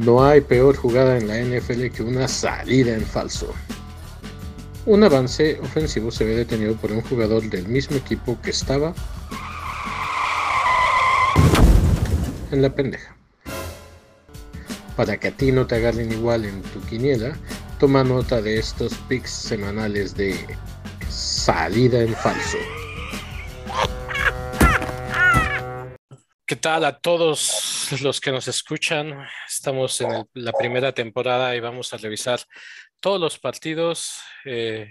No hay peor jugada en la NFL que una salida en falso. Un avance ofensivo se ve detenido por un jugador del mismo equipo que estaba en la pendeja. Para que a ti no te agarren igual en tu quiniela, toma nota de estos picks semanales de salida en falso. ¿Qué tal a todos los que nos escuchan? Estamos en la primera temporada y vamos a revisar todos los partidos eh,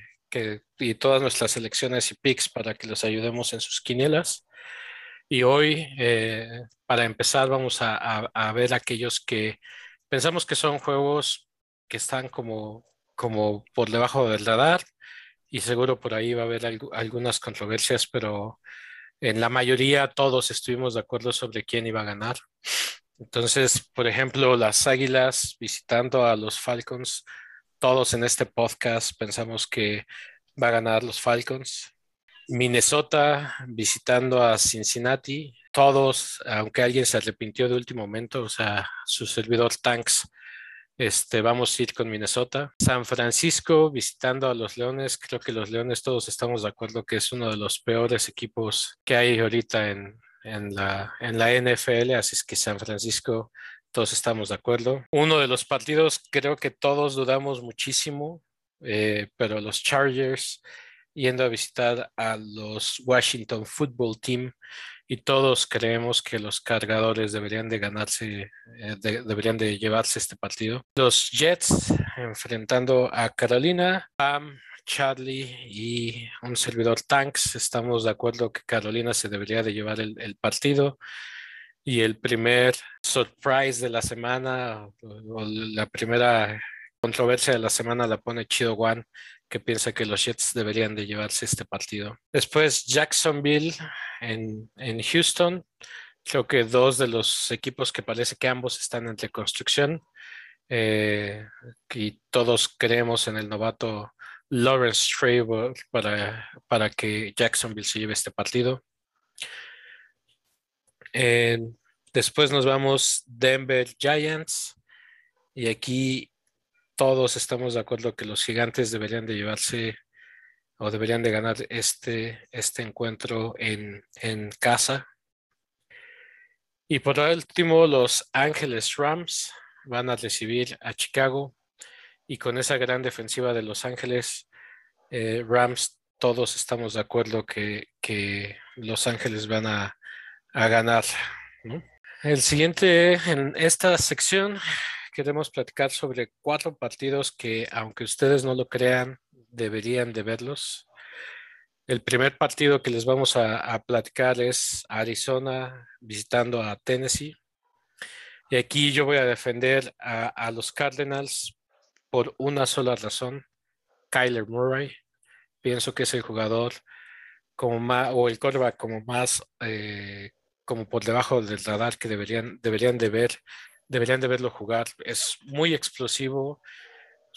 y todas nuestras selecciones y picks para que los ayudemos en sus quinielas. Y hoy, eh, para empezar, vamos a, ver aquellos que pensamos que son juegos que están como, como por debajo del radar y seguro por ahí va a haber algunas controversias, pero en la mayoría todos estuvimos de acuerdo sobre quién iba a ganar. Entonces, por ejemplo, las Águilas visitando a los Falcons, todos en este podcast pensamos que va a ganar los Falcons. Minnesota visitando a Cincinnati, todos, aunque alguien se arrepintió de último momento, o sea, su servidor Tanks este, vamos a ir con Minnesota. San Francisco visitando a los Leones. Creo que los Leones todos estamos de acuerdo que es uno de los peores equipos que hay ahorita en, la, en la NFL. Así es que San Francisco todos estamos de acuerdo. Uno de los partidos creo que todos dudamos muchísimo, eh, pero los Chargers yendo a visitar a los Washington Football Team y todos creemos que los cargadores deberían de ganarse, eh, deberían de llevarse este partido. Los Jets enfrentando a Carolina, Pam, Charlie y un servidor Tanks, estamos de acuerdo que Carolina se debería de llevar el, partido. Y el primer surprise de la semana, o la primera controversia de la semana la pone Chido One, que piensa que los Jets deberían de llevarse este partido. Después Jacksonville en, Houston. Creo que dos de los equipos que parece que ambos están entre construcción. Eh, y todos creemos en el novato Lawrence Trevor para, para que Jacksonville se lleve este partido. después nos vamos Denver Giants. Y aquí todos estamos de acuerdo que los gigantes deberían de llevarse o deberían de ganar este, este encuentro en, en casa. Y por último, los Ángeles Rams van a recibir a Chicago y con esa gran defensiva de Los Ángeles, eh, Rams, todos estamos de acuerdo que, que Los Ángeles van a, a ganar. El siguiente en esta sección queremos platicar sobre cuatro partidos que, aunque ustedes no lo crean, deberían de verlos. El primer partido que les vamos a, platicar es Arizona visitando a Tennessee. Y aquí yo voy a defender a, los Cardinals por una sola razón. Kyler Murray. Pienso que es el jugador como más, o el quarterback como más, eh, como por debajo del radar que deberían, deberían de ver deberían de verlo jugar. Es muy explosivo,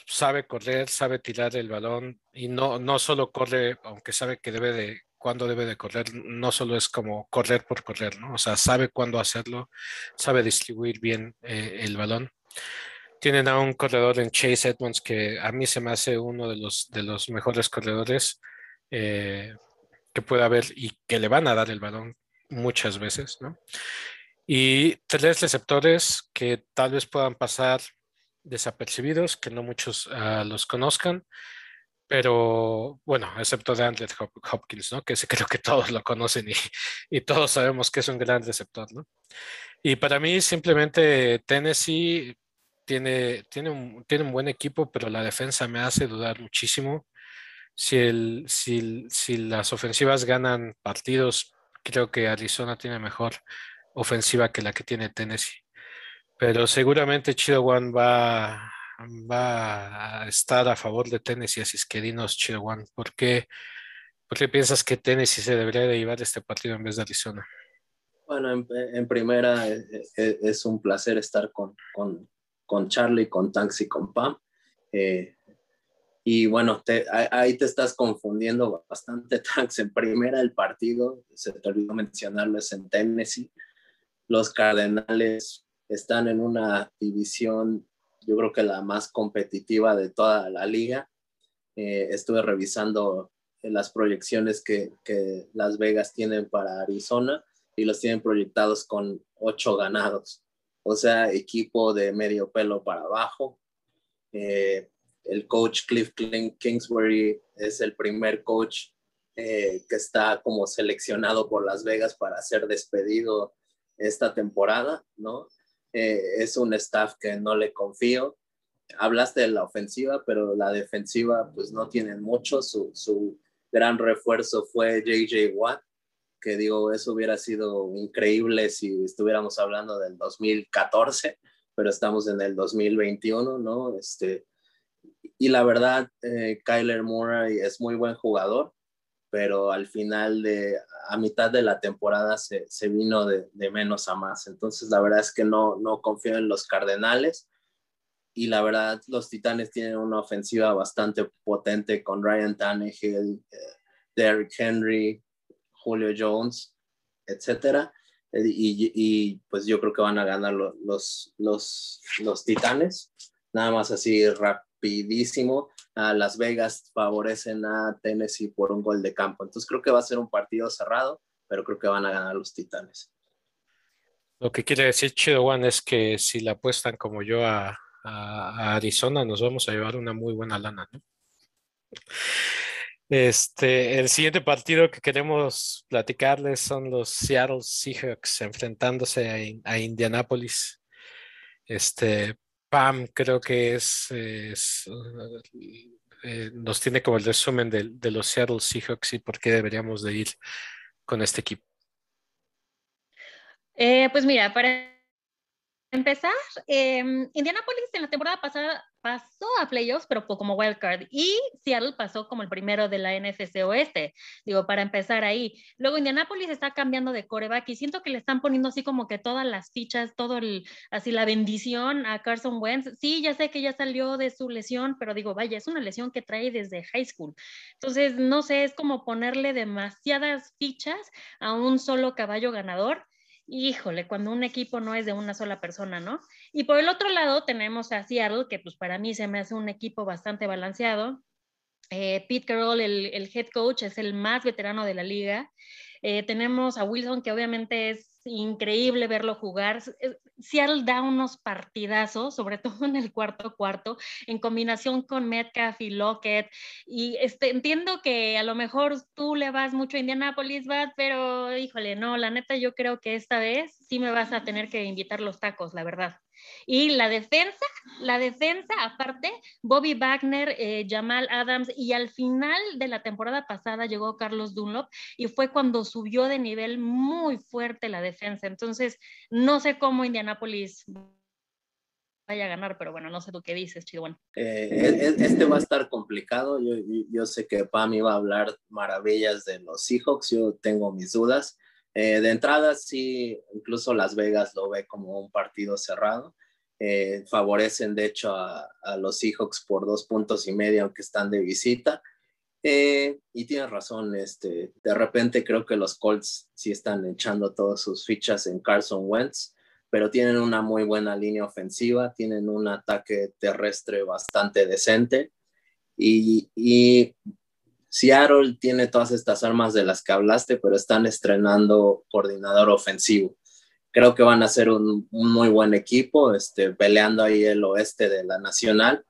sabe correr, sabe tirar el balón y no, no solo corre, aunque sabe que debe de, cuándo debe de correr, no solo es como correr por correr, ¿no? O sea, sabe cuándo hacerlo, sabe distribuir bien eh, el balón. Tienen a un corredor en Chase Edmonds que a mí se me hace uno de los, de los mejores corredores eh, que pueda haber y que le van a dar el balón muchas veces, ¿no? Y tres receptores que tal vez puedan pasar desapercibidos, que no muchos ah, los conozcan, pero bueno, excepto de Andrew Hopkins, ¿no? Que creo que todos lo conocen y, y, todos sabemos que es un gran receptor, ¿no? Y para mí simplemente Tennessee tiene, tiene, un, tiene un buen equipo, pero la defensa me hace dudar muchísimo. Si, el, si, si las ofensivas ganan partidos, creo que Arizona tiene mejor ofensiva que la que tiene Tennessee. Pero seguramente Chido One va, va a estar a favor de Tennessee, así es que dinos Chido One, ¿por qué, piensas que Tennessee se debería de llevar este partido en vez de Arizona? Bueno, en, primera eh, eh, es, un placer estar con, con, con, Charlie, con Tanks y con Pam. Eh, y bueno, ahí te estás confundiendo bastante, Tanks. En primera el partido, se te olvidó mencionarlo, es en Tennessee los Cardenales están en una división, yo creo que la más competitiva de toda la liga. Eh, estuve revisando las proyecciones que, que, Las Vegas tienen para Arizona y los tienen proyectados con ocho ganados. O sea, equipo de medio pelo para abajo. Eh, el coach Cliff Kingsbury es el primer coach eh, que está como seleccionado por Las Vegas para ser despedido esta temporada, ¿no? Eh, es un staff que no le confío. Hablaste de la ofensiva, pero la defensiva pues no tienen mucho. Su, su gran refuerzo fue JJ Watt, que digo, eso hubiera sido increíble si estuviéramos hablando del 2014, pero estamos en el 2021, ¿no? Este, y la verdad, eh, Kyler Murray es muy buen jugador, pero al final de, a mitad de la temporada se, se vino de, de, menos a más. Entonces, la verdad es que no, no confío en los Cardenales. Y la verdad, los Titanes tienen una ofensiva bastante potente con Ryan Tannehill, eh, Derrick Henry, Julio Jones, etcétera. Y, y, pues yo creo que van a ganar los, los, los Titanes. Nada más así rapidísimo a Las Vegas favorecen a Tennessee por un gol de campo. Entonces creo que va a ser un partido cerrado, pero creo que van a ganar los Titanes. Lo que quiere decir Chido One es que si la apuestan como yo a, Arizona, nos vamos a llevar una muy buena lana, Este, el siguiente partido que queremos platicarles son los Seattle Seahawks enfrentándose a, a Indianapolis. Este, Pam creo que es, eh, nos tiene como el resumen de, de, los Seattle Seahawks y por qué deberíamos de ir con este equipo. Eh, pues mira, para empezar, eh, Indianapolis en la temporada pasada pasó a playoffs, pero como wildcard. Y Seattle pasó como el primero de la NFC Oeste, digo, para empezar ahí. Luego Indianapolis está cambiando de coreback y siento que le están poniendo así como que todas las fichas, todo el, así la bendición a Carson Wentz. Sí, ya sé que ya salió de su lesión, pero digo, vaya, es una lesión que trae desde high school. Entonces, no sé, es como ponerle demasiadas fichas a un solo caballo ganador híjole, cuando un equipo no es de una sola persona, ¿no? Y por el otro lado tenemos a Seattle, que pues para mí se me hace un equipo bastante balanceado. Eh, Pete Carroll, el, head coach, es el más veterano de la liga. Eh, tenemos a Wilson, que obviamente es increíble verlo jugar. Seattle da unos partidazos, sobre todo en el cuarto cuarto, en combinación con Metcalf y Lockett. Y este, entiendo que a lo mejor tú le vas mucho a Indianapolis, Bad, pero híjole, no, la neta yo creo que esta vez sí me vas a tener que invitar los tacos, la verdad. Y la defensa, la defensa, aparte, Bobby Wagner, eh, Jamal Adams, y al final de la temporada pasada llegó Carlos Dunlop y fue cuando subió de nivel muy fuerte la defensa. Entonces, no sé cómo Indianapolis vaya a ganar, pero bueno, no sé tú qué dices. Bueno. Eh, este va a estar complicado. Yo, yo sé que Pam iba a hablar maravillas de los Seahawks, yo tengo mis dudas. Eh, de entrada, sí, incluso Las Vegas lo ve como un partido cerrado. Eh, favorecen, de hecho, a, los Seahawks por dos puntos y medio, aunque están de visita. Eh, y tienes razón, este, de repente creo que los Colts sí están echando todas sus fichas en Carson Wentz, pero tienen una muy buena línea ofensiva, tienen un ataque terrestre bastante decente. Y, y Seattle tiene todas estas armas de las que hablaste, pero están estrenando coordinador ofensivo. Creo que van a ser un, muy buen equipo, este, peleando ahí el oeste de la nacional,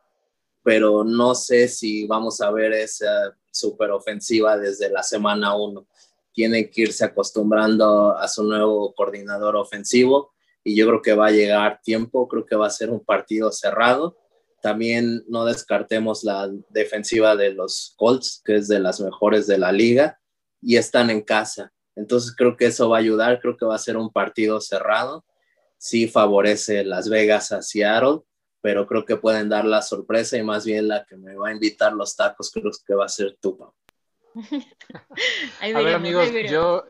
pero no sé si vamos a ver esa super ofensiva desde la semana uno. Tiene que irse acostumbrando a su nuevo coordinador ofensivo y yo creo que va a llegar tiempo, creo que va a ser un partido cerrado también no descartemos la defensiva de los Colts, que es de las mejores de la liga, y están en casa. Entonces creo que eso va a ayudar, creo que va a ser un partido cerrado. Sí favorece Las Vegas a Seattle, pero creo que pueden dar la sorpresa y más bien la que me va a invitar los tacos creo que va a ser Tupa. a ver amigos, yo,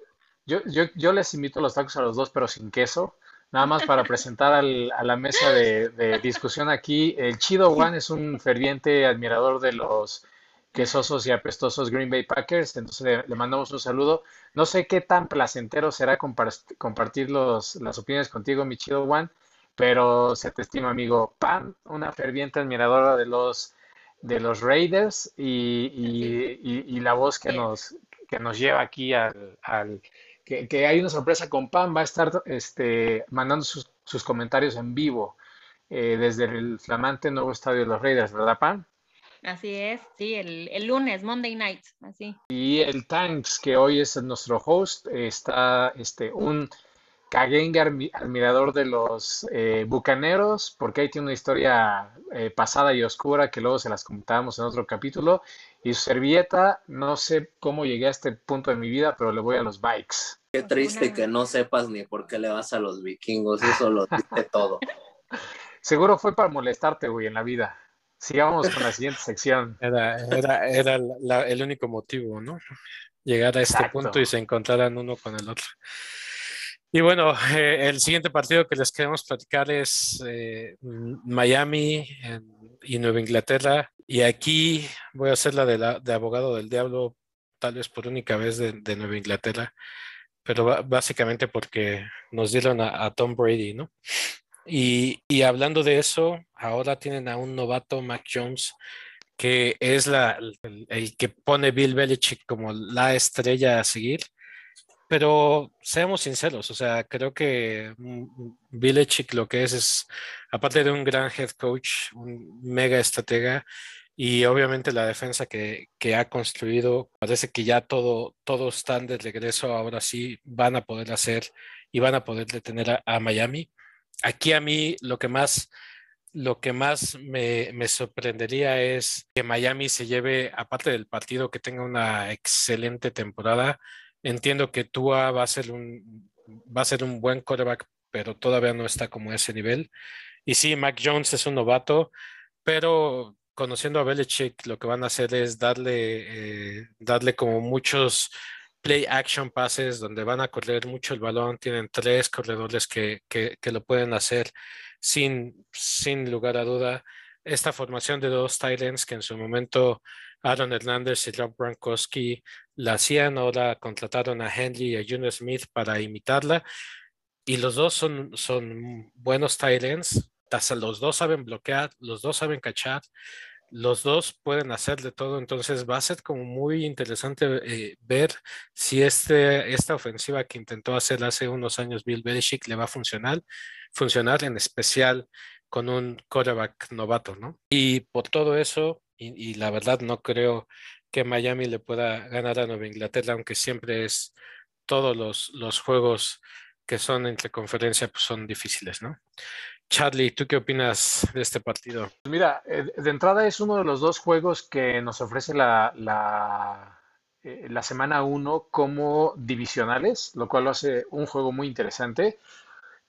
yo, yo, yo les invito los tacos a los dos, pero sin queso. Nada más para presentar al, a la mesa de, discusión aquí, el Chido One es un ferviente admirador de los quesosos y apestosos Green Bay Packers, entonces le, mandamos un saludo. No sé qué tan placentero será compartir los, las opiniones contigo, mi Chido One, pero se te estima amigo Pam, una ferviente admiradora de los de los Raiders y, la voz que nos, que nos lleva aquí al, que, hay una sorpresa con Pam, va a estar este, mandando sus, comentarios en vivo eh, desde el flamante nuevo estadio de los Raiders, ¿verdad, Pam? Así es, sí, el, el, lunes, Monday night, así. Y el Tanks, que hoy es nuestro host, está este, un Kagenge admirador de los eh, bucaneros, porque ahí tiene una historia eh, pasada y oscura que luego se las comentábamos en otro capítulo. Y su servilleta, no sé cómo llegué a este punto de mi vida, pero le voy a los bikes. Qué triste que no sepas ni por qué le vas a los vikingos, eso lo dice todo. Seguro fue para molestarte, güey, en la vida. Sigamos con la siguiente sección. Era, era, era el único motivo, ¿no? Llegar a este punto y se encontraran uno con el otro. Y bueno, eh, el siguiente partido que les queremos platicar es eh, Miami y Nueva Inglaterra. Y aquí voy a hacer la de, abogado del diablo, tal vez por única vez de, Nueva Inglaterra, pero básicamente porque nos dieron a, Tom Brady, ¿no? Y, y, hablando de eso, ahora tienen a un novato, Mac Jones, que es el que pone Bill Belichick como la estrella a seguir pero seamos sinceros, o sea, creo que Belichick lo que es es, aparte de un gran head coach, un mega estratega, y obviamente la defensa que, que, ha construido, parece que ya todo, todos están de regreso, ahora sí van a poder hacer y van a poder detener a, Miami. Aquí a mí lo que más, lo que más me, me, sorprendería es que Miami se lleve, aparte del partido, que tenga una excelente temporada Entiendo que Tua va a ser un, va a ser un buen quarterback, pero todavía no está como ese nivel. Y sí, Mac Jones es un novato, pero conociendo a Belichick, lo que van a hacer es darle, eh, darle como muchos play action passes donde van a correr mucho el balón. Tienen tres corredores que, que, que lo pueden hacer sin, sin lugar a duda. Esta formación de dos Titans que en su momento Aaron Hernández y Rob Brankowski la hacían, ahora contrataron a Henry y a Junior Smith para imitarla. Y los dos son, son buenos tight ends. Los dos saben bloquear, los dos saben cachar, los dos pueden hacer de todo. Entonces va a ser como muy interesante eh, ver si este, esta ofensiva que intentó hacer hace unos años Bill Belichick le va a funcionar, funcionar en especial con un quarterback novato, ¿no? Y por todo eso, y, la verdad no creo que Miami le pueda ganar a Nueva Inglaterra, aunque siempre es todos los, los juegos que son entre conferencia pues son difíciles, ¿no? Charlie, ¿tú qué opinas de este partido? Mira, eh, de entrada es uno de los dos juegos que nos ofrece la, la, eh, la semana 1 como divisionales, lo cual lo hace un juego muy interesante.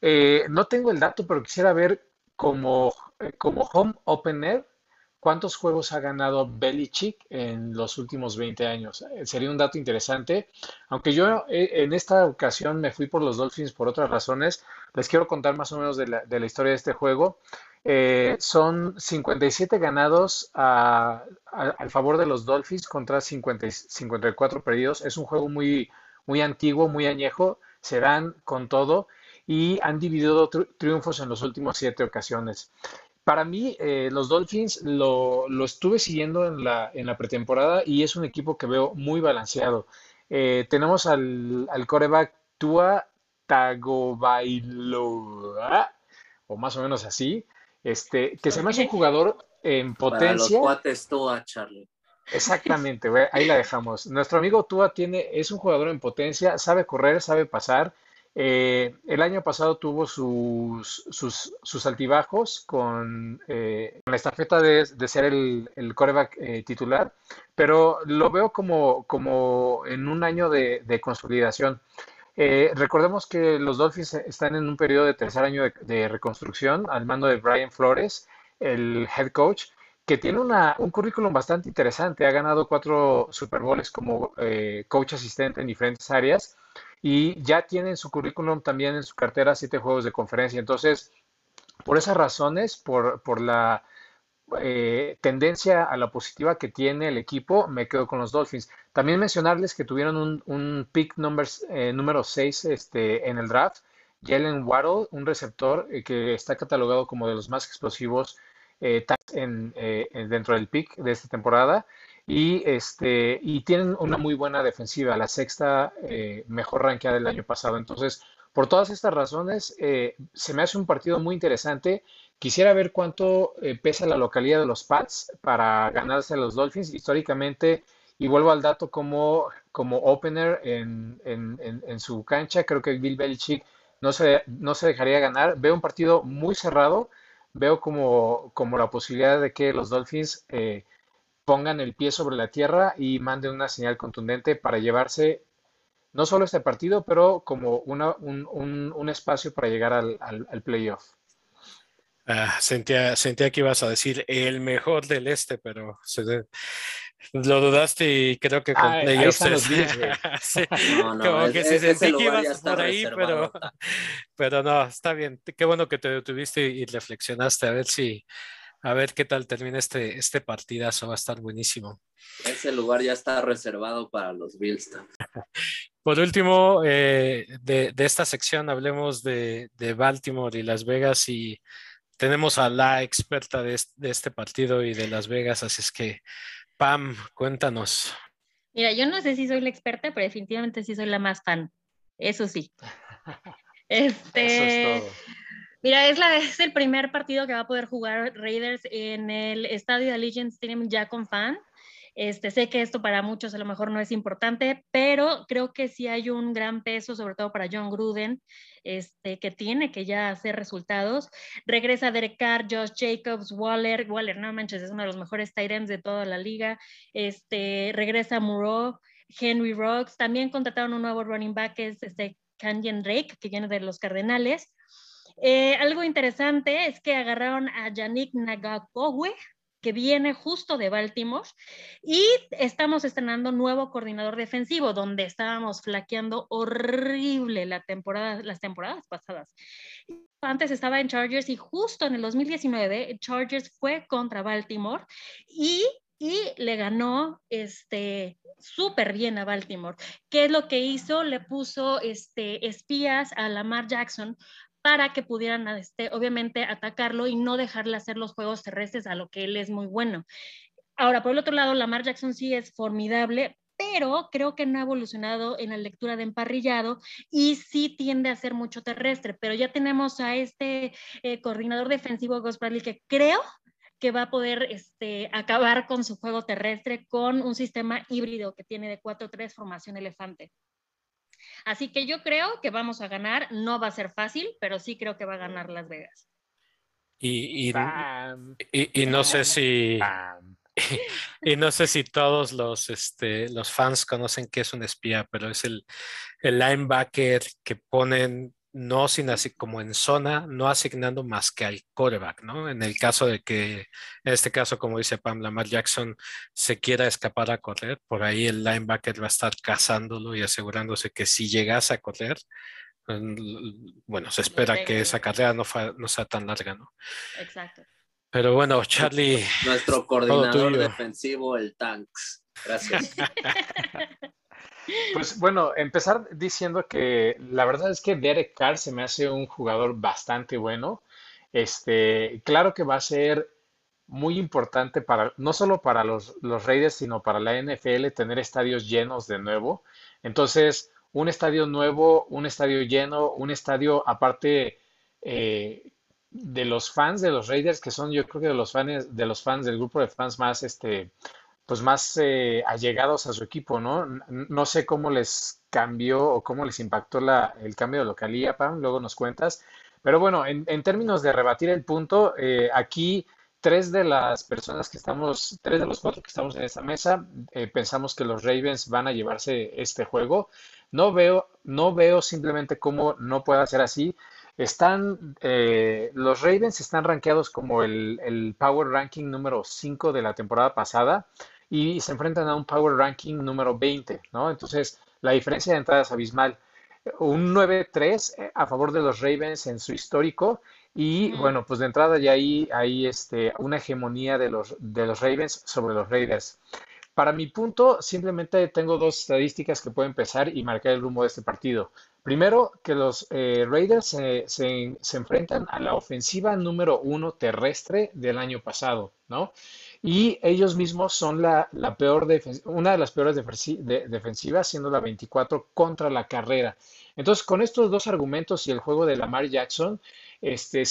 Eh, no tengo el dato, pero quisiera ver como, como home opener ¿Cuántos juegos ha ganado Belichick en los últimos 20 años? Eh, sería un dato interesante. Aunque yo eh, en esta ocasión me fui por los Dolphins por otras razones, les quiero contar más o menos de la, historia de este juego. Eh, son 57 ganados al favor de los Dolphins contra 54 perdidos. Es un juego muy, muy antiguo, muy añejo. Se dan con todo y han dividido triunfos en las últimas siete ocasiones. Para mí, eh, los Dolphins lo, estuve siguiendo en la, en la pretemporada y es un equipo que veo muy balanceado. Eh, tenemos al, al coreback Tua Tagovailoa, o más o menos así, este, que se me hace un jugador en potencia. Para los cuates Tua, Charlie. Exactamente, ahí la dejamos. Nuestro amigo Tua tiene, es un jugador en potencia, sabe correr, sabe pasar, eh, el año pasado tuvo sus, sus, altibajos con, eh, la estafeta de, ser el, el coreback eh, titular, pero lo veo como, en un año de, consolidación. recordemos que los Dolphins están en un periodo de tercer año de, reconstrucción al mando de Brian Flores, el head coach, que tiene una, un currículum bastante interesante. Ha ganado cuatro Super Bowls como coach asistente en diferentes áreas y ya tiene en su currículum también en su cartera siete juegos de conferencia. Entonces, por esas razones, por, por la eh, tendencia a la positiva que tiene el equipo, me quedo con los Dolphins. También mencionarles que tuvieron un, pick number, eh, número 6 este, en el draft. Jalen Waddle, un receptor eh, que está catalogado como de los más explosivos eh, en, dentro del pick de esta temporada. Y, este, y tienen una muy buena defensiva, la sexta mejor rankeada del año pasado. Entonces, por todas estas razones, se me hace un partido muy interesante. Quisiera ver cuánto pesa la localidad de los Pats para ganarse a los Dolphins. Históricamente, y vuelvo al dato como, como opener en, en, su cancha. Creo que Bill Belichick no se, no se dejaría ganar. Veo un partido muy cerrado. Veo como, como la posibilidad de que los Dolphins eh, pongan el pie sobre la tierra y manden una señal contundente para llevarse no solo este partido, pero como una, un, un, un espacio para llegar al, al, playoff. Ah, sentía, sentía que ibas a decir el mejor del este, pero se, lo dudaste y creo que con ah, playoffs sí, no, no, como que sí sentí que ibas por ahí, pero, pero no, está bien. Qué bueno que te detuviste y reflexionaste a ver si, a ver qué tal termina este, este partidazo, va a estar buenísimo. Ese lugar ya está reservado para los Bills. Por último, eh, de, de, esta sección hablemos de, de, Baltimore y Las Vegas y tenemos a la experta de, de este partido y de Las Vegas, así es que Pam, cuéntanos. Mira, yo no sé si soy la experta, pero definitivamente sí soy la más fan. Eso sí. Este, Eso es todo. Mira, es, el primer partido que va a poder jugar Raiders en el estadio de Allegiant Stadium ya con fan. Este, sé que esto para muchos a lo mejor no es importante, pero creo que sí hay un gran peso, sobre todo para John Gruden, este, que tiene que ya hacer resultados. Regresa Derek Carr, Josh Jacobs, Waller, Waller, no manches, es uno de los mejores tight ends de toda la liga. Este, regresa Muro, Henry Rocks, también contrataron un nuevo running back, que es este Canyon Drake, que viene de los Cardenales. Eh, algo interesante es que agarraron a Yannick Nagakowe, que viene justo de Baltimore y estamos estrenando nuevo coordinador defensivo donde estábamos flaqueando horrible la temporada, las temporadas pasadas. Antes estaba en Chargers y justo en el 2019 Chargers fue contra Baltimore y y le ganó este súper bien a Baltimore. ¿Qué es lo que hizo? Le puso este, espías a Lamar Jackson para que pudieran, este, obviamente, atacarlo y no dejarle hacer los juegos terrestres a lo que él es muy bueno. Ahora, por el otro lado, Lamar Jackson sí es formidable, pero creo que no ha evolucionado en la lectura de emparrillado y sí tiende a ser mucho terrestre, pero ya tenemos a este eh, coordinador defensivo, Gus Bradley, que creo que va a poder este, acabar con su juego terrestre con un sistema híbrido que tiene de 4-3 formación elefante. Así que yo creo que vamos a ganar. No va a ser fácil, pero sí creo que va a ganar Las Vegas. Y, y, no sé si y no sé si todos los, este, los fans conocen qué es un espía, pero es el, el linebacker que ponen no sin así como en zona, no asignando más que al quarterback, ¿no? En el caso de que, en este caso, como dice Pam, Lamar Jackson se quiera escapar a correr, por ahí el linebacker va a estar cazándolo y asegurándose que si llegase a correr, bueno, se espera que esa carrera no, no sea tan larga, ¿no? Exacto. Pero bueno, Charlie. Nuestro coordinador defensivo, el Tanks. Gracias. Pues bueno, empezar diciendo que la verdad es que Derek Carr se me hace un jugador bastante bueno. Este, claro que va a ser muy importante para, no solo para los, los Raiders, sino para la NFL tener estadios llenos de nuevo. Entonces, un estadio nuevo, un estadio lleno, un estadio aparte eh, de los fans de los Raiders, que son yo creo que de los fans, de los fans del grupo de fans más este, pues más eh, allegados a su equipo, ¿no? No sé cómo les cambió o cómo les impactó la, el cambio de localía, Pam, luego nos cuentas. Pero bueno, en, términos de rebatir el punto, eh, aquí tres de las personas que estamos, tres de los cuatro que estamos en esta mesa, eh, pensamos que los Ravens van a llevarse este juego. No veo, no veo simplemente cómo no pueda ser así. Están, los Ravens están rankeados como el, el Power Ranking número 5 de la temporada pasada y se enfrentan a un Power Ranking número 20, ¿no? Entonces, la diferencia de entrada es abismal. Un 9-3 eh, a favor de los Ravens en su histórico y bueno, pues de entrada ya ahí hay este, una hegemonía de los, de los Ravens sobre los Raiders. para mi punto, simplemente tengo dos estadísticas que pueden empezar y marcar el rumbo de este partido. Primero, que los eh, Raiders se, enfrentan a la ofensiva número uno terrestre del año pasado, ¿no? Y ellos mismos son una de las peores defensivas, siendo la 24 contra la carrera. Entonces, con estos dos argumentos y el juego de Lamar Jackson, este,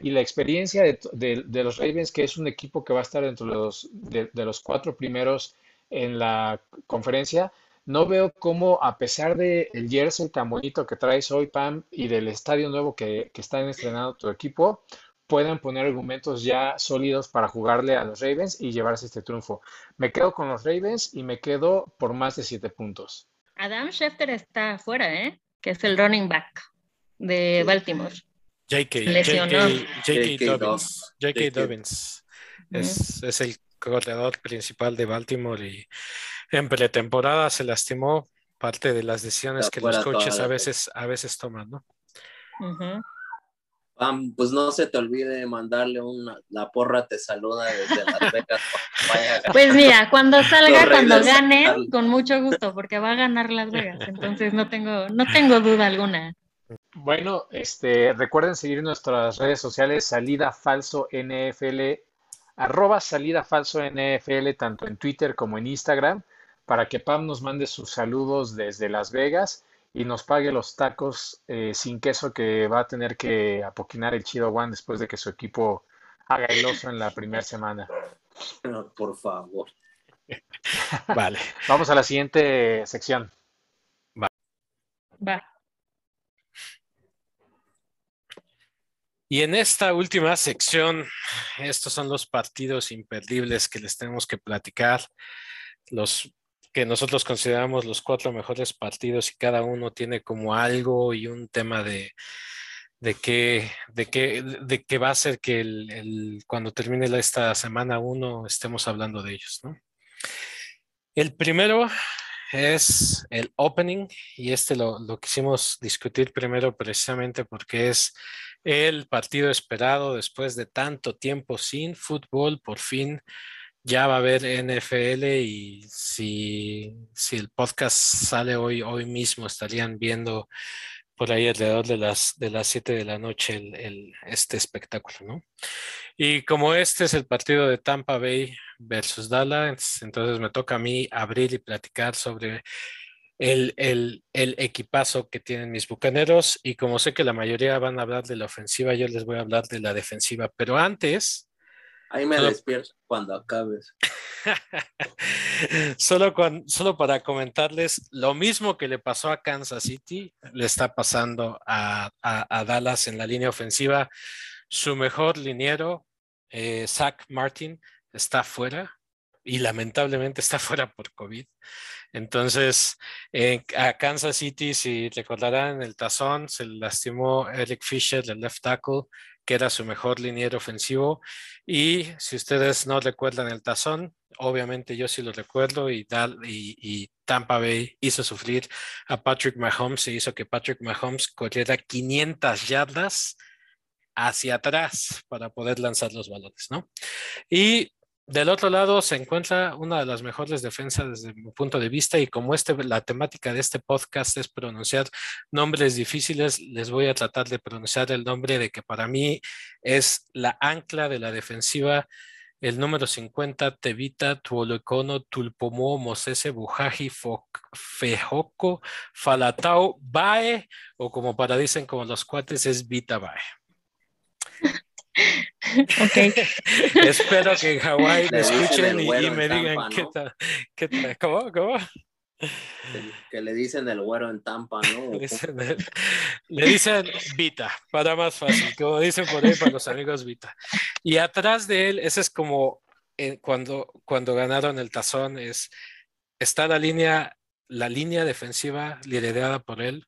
y la experiencia de, los Ravens, que es un equipo que va a estar dentro de los cuatro primeros en la conferencia, no veo cómo, a pesar del el jersey tan bonito que traes hoy, Pam, y del estadio nuevo que, que están estrenando tu equipo, puedan poner argumentos ya sólidos para jugarle a los Ravens y llevarse este triunfo. Me quedo con los Ravens y me quedo por más de siete puntos. Adam Schefter está afuera, ¿eh? Que es el running back de Baltimore. J.K. Dobbins. J.K. Dobbins. Es, es el corredor principal de Baltimore y en pretemporada se lastimó parte de las decisiones que los coaches a veces, a veces toman, ¿no? pues no se te olvide mandarle una, la porra te saluda desde Las Vegas. pues mira, cuando salga, cuando gane, con mucho gusto, porque va a ganar Las Vegas, entonces no tengo, no tengo duda alguna. Bueno, este, recuerden seguir nuestras redes sociales, Salida Falso NFL arroba salida falso NFL tanto en Twitter como en Instagram para que Pam nos mande sus saludos desde Las Vegas y nos pague los tacos eh, sin queso que va a tener que apoquinar el Chido One después de que su equipo haga el oso en la primera semana. por favor. Vale. Vamos a la siguiente sección. Va. Va. Y en esta última sección, estos son los partidos imperdibles que les tenemos que platicar, los que nosotros consideramos los cuatro mejores partidos y cada uno tiene como algo y un tema de, de qué de qué de qué va a ser que el, cuando termine esta semana uno estemos hablando de ellos, ¿no? El primero es el opening y este lo, lo quisimos discutir primero precisamente porque es el partido esperado después de tanto tiempo sin fútbol, por fin ya va a haber NFL y si, si el podcast sale hoy, hoy mismo estarían viendo por ahí alrededor de las, de las 7 de la noche el, este espectáculo, ¿no? Y como este es el partido de Tampa Bay versus Dallas, entonces me toca a mí abrir y platicar sobre el, el, el, equipazo que tienen mis bucaneros y como sé que la mayoría van a hablar de la ofensiva, yo les voy a hablar de la defensiva, pero antes... Ahí me despierto cuando acabes. solo, solo para comentarles, lo mismo que le pasó a Kansas City, le está pasando a, a, Dallas en la línea ofensiva. Su mejor liniero, eh, Zach Martin, está fuera y lamentablemente está fuera por COVID. Entonces, a Kansas City, si recordarán, el tazón se lastimó Eric Fisher, el left tackle, que era su mejor liniero ofensivo. Y si ustedes no recuerdan el tazón, obviamente yo sí lo recuerdo y, y, Tampa Bay hizo sufrir a Patrick Mahomes y hizo que Patrick Mahomes corriera 500 yardas hacia atrás para poder lanzar los balones, ¿no? Y del otro lado se encuentra una de las mejores defensas desde mi punto de vista y como este, la temática de este podcast es pronunciar nombres difíciles, les voy a tratar de pronunciar el nombre de que para mí es la ancla de la defensiva, el número 50, Tevita, Tuolocono, Tulpomo, Mosese, Bujaji, Fejoko, Falatau, Bae, o como para dicen como los cuates, es Vita Bae. Okay. Espero que en Hawái me escuchen y, me digan qué tal, qué tal, ¿cómo? ¿Cómo? Que le dicen el güero en Tampa, ¿no? Le dicen, Vita, para más fácil, como dicen por ahí para los amigos Vita. Y atrás de él, ese es como eh, cuando, cuando ganaron el tazón, es, está la línea, la línea defensiva liderada por él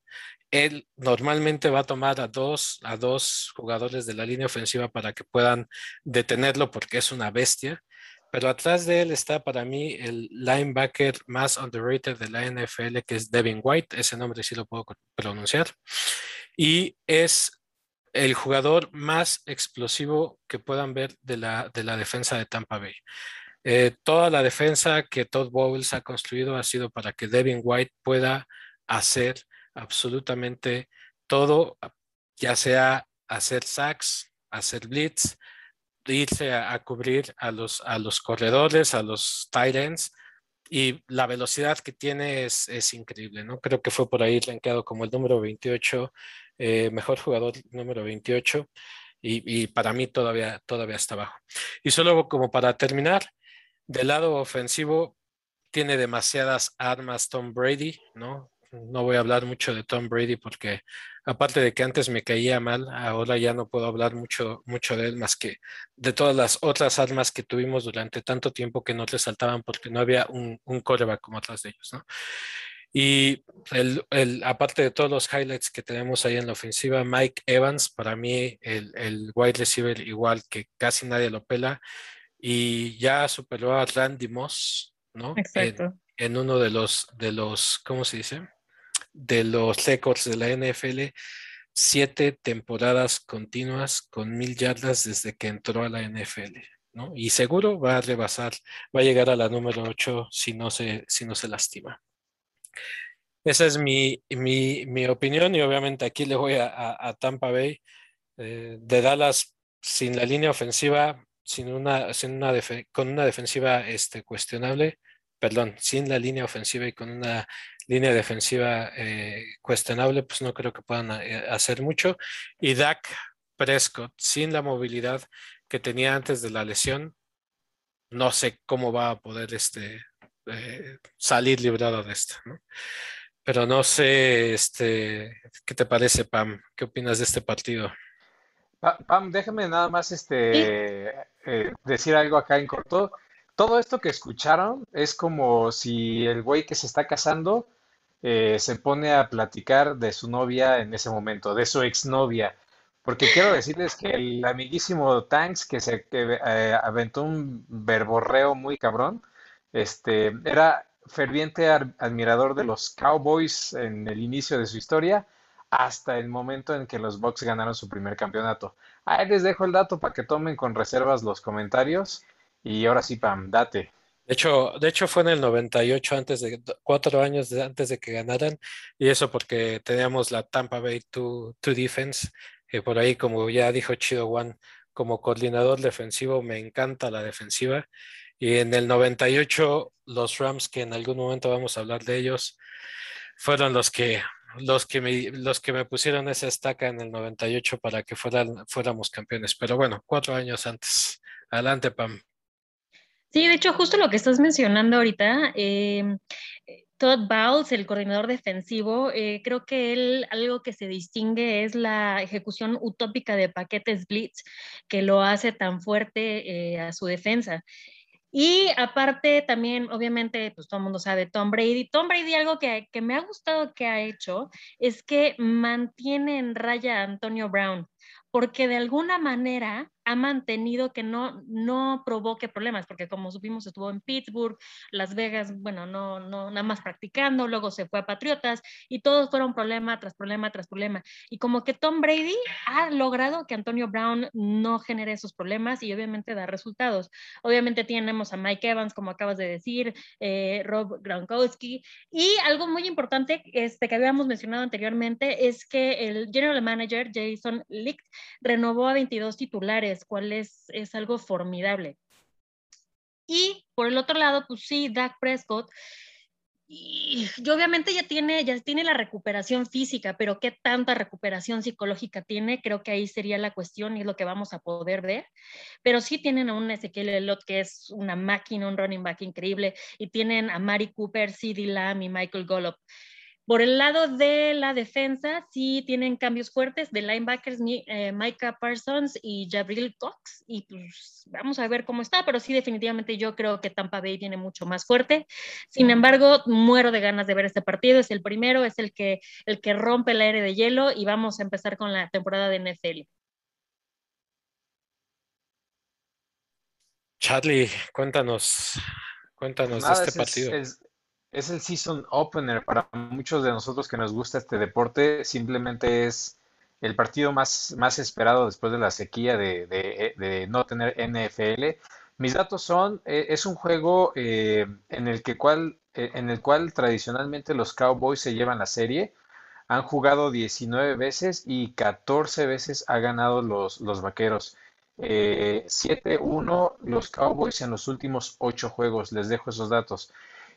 él normalmente va a tomar a dos, a dos jugadores de la línea ofensiva para que puedan detenerlo porque es una bestia. Pero atrás de él está para mí el linebacker más underrated de la NFL, que es Devin White. Ese nombre sí lo puedo pronunciar. Y es el jugador más explosivo que puedan ver de la, de la defensa de Tampa Bay. Eh, toda la defensa que Todd Bowles ha construido ha sido para que Devin White pueda hacer absolutamente todo, ya sea hacer sacks, hacer blitz, irse a, cubrir a los, a los corredores, a los tight ends, y la velocidad que tiene es, es, increíble, ¿no? Creo que fue por ahí rankeado como el número 28, eh, mejor jugador número 28, y, y, para mí todavía, todavía está abajo. Y solo como para terminar, del lado ofensivo, tiene demasiadas armas Tom Brady, ¿no? No voy a hablar mucho de Tom Brady porque aparte de que antes me caía mal, ahora ya no puedo hablar mucho, mucho de él más que de todas las otras armas que tuvimos durante tanto tiempo que no resaltaban porque no había un, un coreback como atrás de ellos, ¿no? Y el, el, aparte de todos los highlights que tenemos ahí en la ofensiva, Mike Evans, para mí el, el wide receiver igual que casi nadie lo pela y ya superó a Randy Moss, ¿no? Exacto. En, uno de los, de los, ¿cómo se dice? De los récords de la NFL, siete temporadas continuas con mil yardas desde que entró a la NFL. Y seguro va a rebasar, va a llegar a la número 8 si no se, si no se lastima. Esa es mi, mi, mi opinión y obviamente aquí le voy a, a, Tampa Bay. Eh, de Dallas sin la línea ofensiva sin una, sin una con una defensiva este, cuestionable, perdón, sin la línea ofensiva y con una línea defensiva eh, cuestionable, pues no creo que puedan eh, hacer mucho. Y Dak Prescott, sin la movilidad que tenía antes de la lesión, no sé cómo va a poder este, eh, salir librado de esto, ¿no? Pero no sé, este, ¿qué te parece, Pam? ¿Qué opinas de este partido? Pam, déjame nada más este, eh, decir algo acá en corto. Todo esto que escucharon es como si el güey que se está casando eh, se pone a platicar de su novia en ese momento, de su exnovia. Porque quiero decirles que el amiguísimo Tanks, que se eh, aventó un verborreo muy cabrón, este, era ferviente admirador de los Cowboys en el inicio de su historia hasta el momento en que los Bucks ganaron su primer campeonato. Ahí les dejo el dato para que tomen con reservas los comentarios. Y ahora sí, Pam, date. De hecho, de hecho fue en el 98, antes de, cuatro años antes de que ganaran, y eso porque teníamos la Tampa Bay 2 Defense, que por ahí, como ya dijo Chido One, como coordinador defensivo, me encanta la defensiva. Y en el 98, los Rams, que en algún momento vamos a hablar de ellos, fueron los que los que me, los que me pusieron esa estaca en el 98 para que fueran, fuéramos campeones. Pero bueno, cuatro años antes. Adelante, Pam. Sí, de hecho, justo lo que estás mencionando ahorita, eh, Todd Bowles, el coordinador defensivo, eh, creo que él algo que se distingue es la ejecución utópica de paquetes blitz, que lo hace tan fuerte eh, a su defensa. Y aparte también, obviamente, pues todo el mundo sabe Tom Brady. Tom Brady, algo que, que, me ha gustado que ha hecho es que mantiene en raya a Antonio Brown, porque de alguna manera ha mantenido que no, no provoque problemas, porque como supimos estuvo en Pittsburgh, Las Vegas, bueno, no, no, nada más practicando, luego se fue a Patriotas y todos fueron problema tras problema tras problema. Y como que Tom Brady ha logrado que Antonio Brown no genere esos problemas y obviamente da resultados. Obviamente tenemos a Mike Evans, como acabas de decir, eh, Rob Gronkowski y algo muy importante este, que habíamos mencionado anteriormente es que el general manager Jason Licht renovó a 22 titulares cuál es, es algo formidable. Y por el otro lado, pues sí, Dak Prescott, y, obviamente ya tiene, ya tiene la recuperación física, pero qué tanta recuperación psicológica tiene, creo que ahí sería la cuestión y es lo que vamos a poder ver. Pero sí tienen a un Ezequiel Elot que es una máquina, un running back increíble, y tienen a Mari Cooper, CeeDee Lamb y Michael Gollop. Por el lado de la defensa, sí tienen cambios fuertes de linebackers, eh, Micah Parsons y Jabril Cox, y pues vamos a ver cómo está, pero sí definitivamente yo creo que Tampa Bay viene mucho más fuerte. Sin embargo, muero de ganas de ver este partido, es el primero, es el que, el que rompe el aire de hielo y vamos a empezar con la temporada de NFL. Charlie, cuéntanos, cuéntanos de este partido es el season opener para muchos de nosotros que nos gusta este deporte. Simplemente es el partido más, más esperado después de la sequía de, de, no tener NFL. Mis datos son, eh, es un juego eh, en, el que cual, eh, en el cual tradicionalmente los Cowboys se llevan la serie. Han jugado 19 veces y 14 veces ha ganado los, los Vaqueros. 7-1 los Cowboys en los últimos 8 juegos. Les dejo esos datos.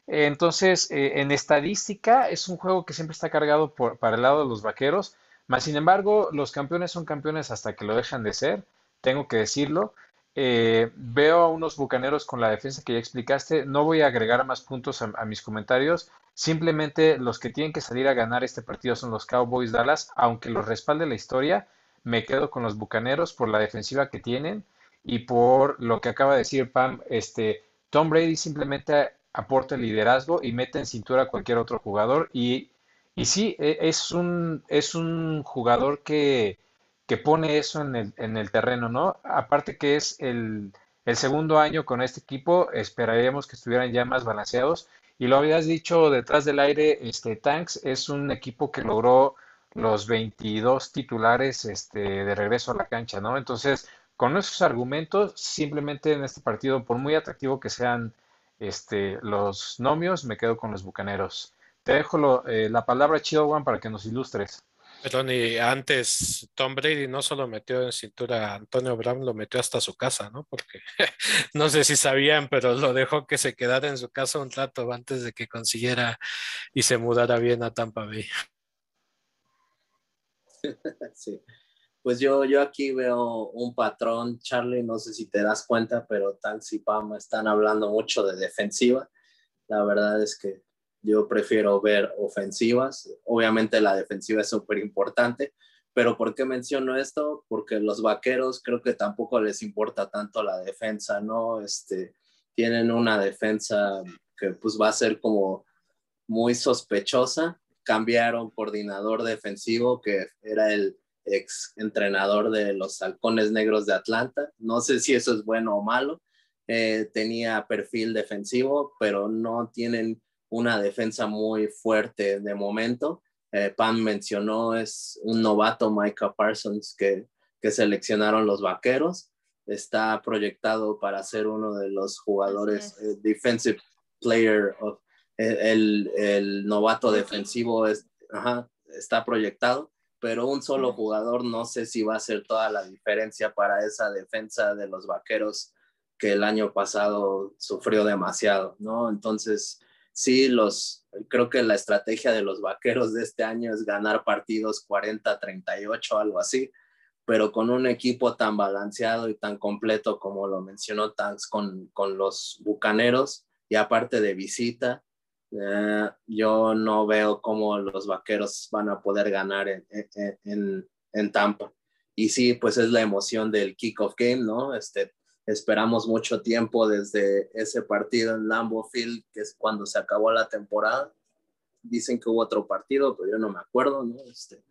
Entonces, en estadística es un juego que siempre está cargado por, para el lado de los Vaqueros. Más sin embargo, los campeones son campeones hasta que lo dejan de ser. Tengo que decirlo. Eh, veo a unos bucaneros con la defensa que ya explicaste. No voy a agregar más puntos a, mis comentarios. Simplemente los que tienen que salir a ganar este partido son los Cowboys Dallas. Aunque los respalde la historia, me quedo con los bucaneros por la defensiva que tienen y por lo que acaba de decir Pam. Este, Tom Brady simplemente aporta liderazgo y mete en cintura a cualquier otro jugador. Y, y sí, e, es un, es un jugador que que pone eso en el, en el terreno, ¿no? Aparte que es el, el segundo año con este equipo, esperaríamos que estuvieran ya más balanceados. Y lo habías dicho detrás del aire, este Tanks es un equipo que logró los 22 titulares este, de regreso a la cancha, ¿no? Entonces, con esos argumentos, simplemente en este partido, por muy atractivo que sean este, los nomios, me quedo con los bucaneros. Te dejo eh, la palabra, Chido One, para que nos ilustres. Perdón, y antes Tom Brady no solo metió en cintura a Antonio Brown, lo metió hasta su casa, ¿no? Porque no sé si sabían, pero lo dejó que se quedara en su casa un rato antes de que consiguiera y se mudara bien a Tampa Bay. Sí, pues yo, yo aquí veo un patrón, Charlie, no sé si te das cuenta, pero Tanks y están hablando mucho de defensiva. La verdad es que yo prefiero ver ofensivas. Obviamente la defensiva es súper importante, pero ¿por qué menciono esto? Porque los vaqueros creo que tampoco les importa tanto la defensa, ¿no? Este, tienen una defensa que pues va a ser como muy sospechosa. Cambiaron coordinador defensivo que era el ex entrenador de los halcones negros de Atlanta. No sé si eso es bueno o malo. Eh, tenía perfil defensivo, pero no tienen una defensa muy fuerte de momento. Eh, Pam mencionó, es un novato, Micah Parsons, que, que seleccionaron los Vaqueros. Está proyectado para ser uno de los jugadores eh, defensive player of, el, el, novato defensivo es, está proyectado, pero un solo jugador no sé si va a ser toda la diferencia para esa defensa de los vaqueros que el año pasado sufrió demasiado, ¿no? Entonces, sí, los, creo que la estrategia de los vaqueros de este año es ganar partidos 40-38, algo así, pero con un equipo tan balanceado y tan completo como lo mencionó Tanks con, con los bucaneros y aparte de visita, eh, yo no veo cómo los vaqueros van a poder ganar en, en, en Tampa. Y sí, pues es la emoción del kickoff game, ¿no? Este, Esperamos mucho tiempo desde ese partido en Lambeau Field, que es cuando se acabó la temporada. Dicen que hubo otro partido, pero yo no me acuerdo, ¿no? Este,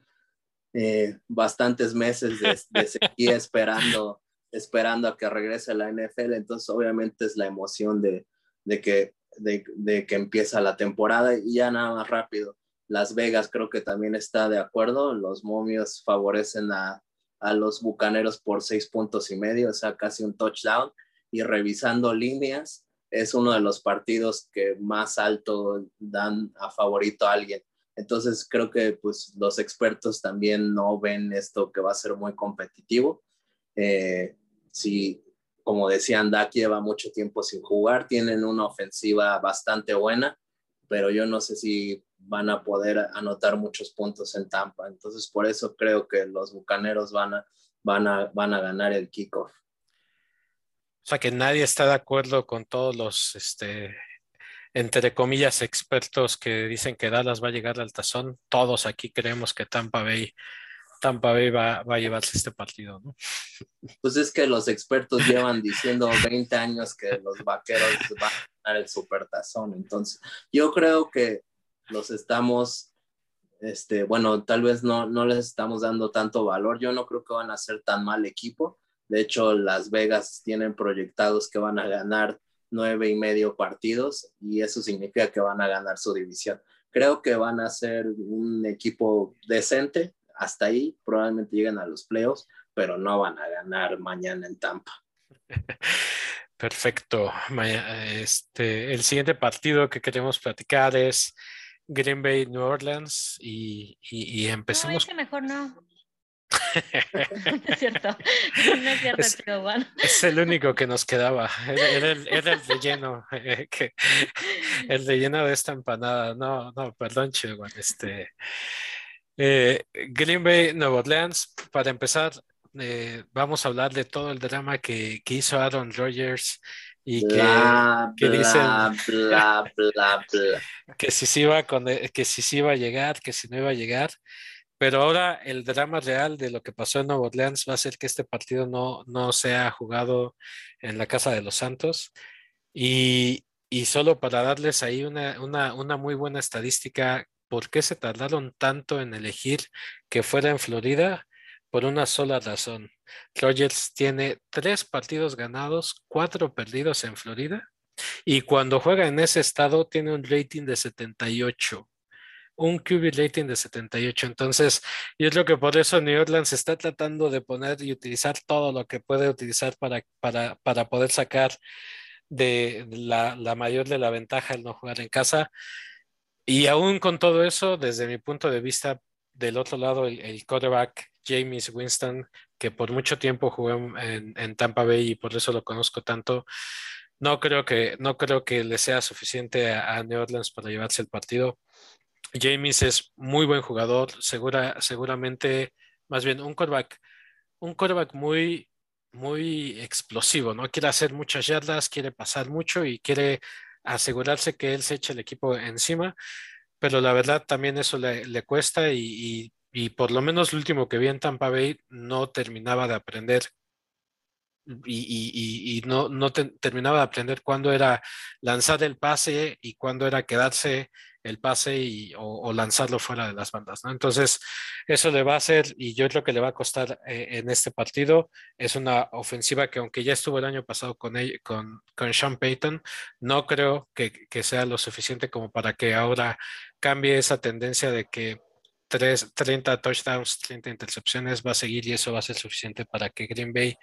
eh, bastantes meses de, de seguir esperando, esperando a que regrese la NFL. Entonces, obviamente es la emoción de, de que, de, que empieza la temporada y ya nada más rápido. Las Vegas creo que también está de acuerdo. Los momios favorecen a, a los Bucaneros por seis puntos y medio, o sea, casi un touchdown. Y revisando líneas, es uno de los partidos que más alto dan a favorito a alguien. Entonces creo que pues los expertos también no ven esto que va a ser muy competitivo. Eh, si, como decían, Dak lleva mucho tiempo sin jugar, tienen una ofensiva bastante buena, pero yo no sé si van a poder anotar muchos puntos en Tampa. Entonces, por eso creo que los Bucaneros van a, van a, van a ganar el kickoff. O sea, que nadie está de acuerdo con todos los, este, entre comillas, expertos que dicen que Dallas va a llegar al tazón. Todos aquí creemos que Tampa Bay, Tampa Bay va, va a llevarse este partido, ¿no? Pues es que los expertos llevan diciendo 20 años que los vaqueros van a ganar el supertazón. Entonces, yo creo que los estamos, este, bueno, tal vez no, no les estamos dando tanto valor. Yo no creo que van a ser tan mal equipo. De hecho, Las Vegas tienen proyectados que van a ganar nueve y medio partidos y eso significa que van a ganar su división. Creo que van a ser un equipo decente. Hasta ahí probablemente lleguen a los playoffs, pero no van a ganar mañana en Tampa. Perfecto. Este, el siguiente partido que queremos platicar es Green Bay, New Orleans y, y, empecemos. No, mejor no. es cierto. No es cierto, es, es el único que nos quedaba. Era, el, era el, relleno. Eh, que, el relleno de esta empanada. No, no, perdón, Chihuahua. Este, eh, Green Bay, Nueva Orleans. Para empezar, eh, vamos a hablar de todo el drama que, que hizo Aaron Rodgers y que, que dicen que si se iba con, que si se iba a llegar, que si no iba a llegar. Pero ahora el drama real de lo que pasó en Nueva Orleans va a ser que este partido no, no sea jugado en la Casa de los Santos. Y, y solo para darles ahí una, una, una, muy buena estadística, ¿por qué se tardaron tanto en elegir que fuera en Florida? Por una sola razón. Rodgers tiene tres partidos ganados, cuatro perdidos en Florida. Y cuando juega en ese estado tiene un rating de 78 un QB rating de 78. Entonces, yo creo que por eso New Orleans está tratando de poner y utilizar todo lo que puede utilizar para, para, para poder sacar de la, mayor de la ventaja el no jugar en casa. Y aún con todo eso, desde mi punto de vista, del otro lado, el, el quarterback James Winston, que por mucho tiempo jugó en, Tampa Bay y por eso lo conozco tanto, no creo que, no creo que le sea suficiente a, a New Orleans para llevarse el partido. James es muy buen jugador, segura, seguramente, más bien un quarterback, un quarterback muy, muy explosivo, ¿no? Quiere hacer muchas yardas, quiere pasar mucho y quiere asegurarse que él se eche el equipo encima, pero la verdad también eso le, cuesta y, por lo menos el último que vi en Tampa Bay no terminaba de aprender y, no, terminaba de aprender cuándo era lanzar el pase y cuándo era quedarse el pase o, lanzarlo fuera de las bandas. Entonces, eso le va a hacer, y yo creo que le va a costar eh, en este partido, es una ofensiva que aunque ya estuvo el año pasado con, con, con Sean Payton, no creo que, sea lo suficiente como para que ahora cambie esa tendencia de que 3, 30 touchdowns, 30 intercepciones va a seguir y eso va a ser suficiente para que Green Bay,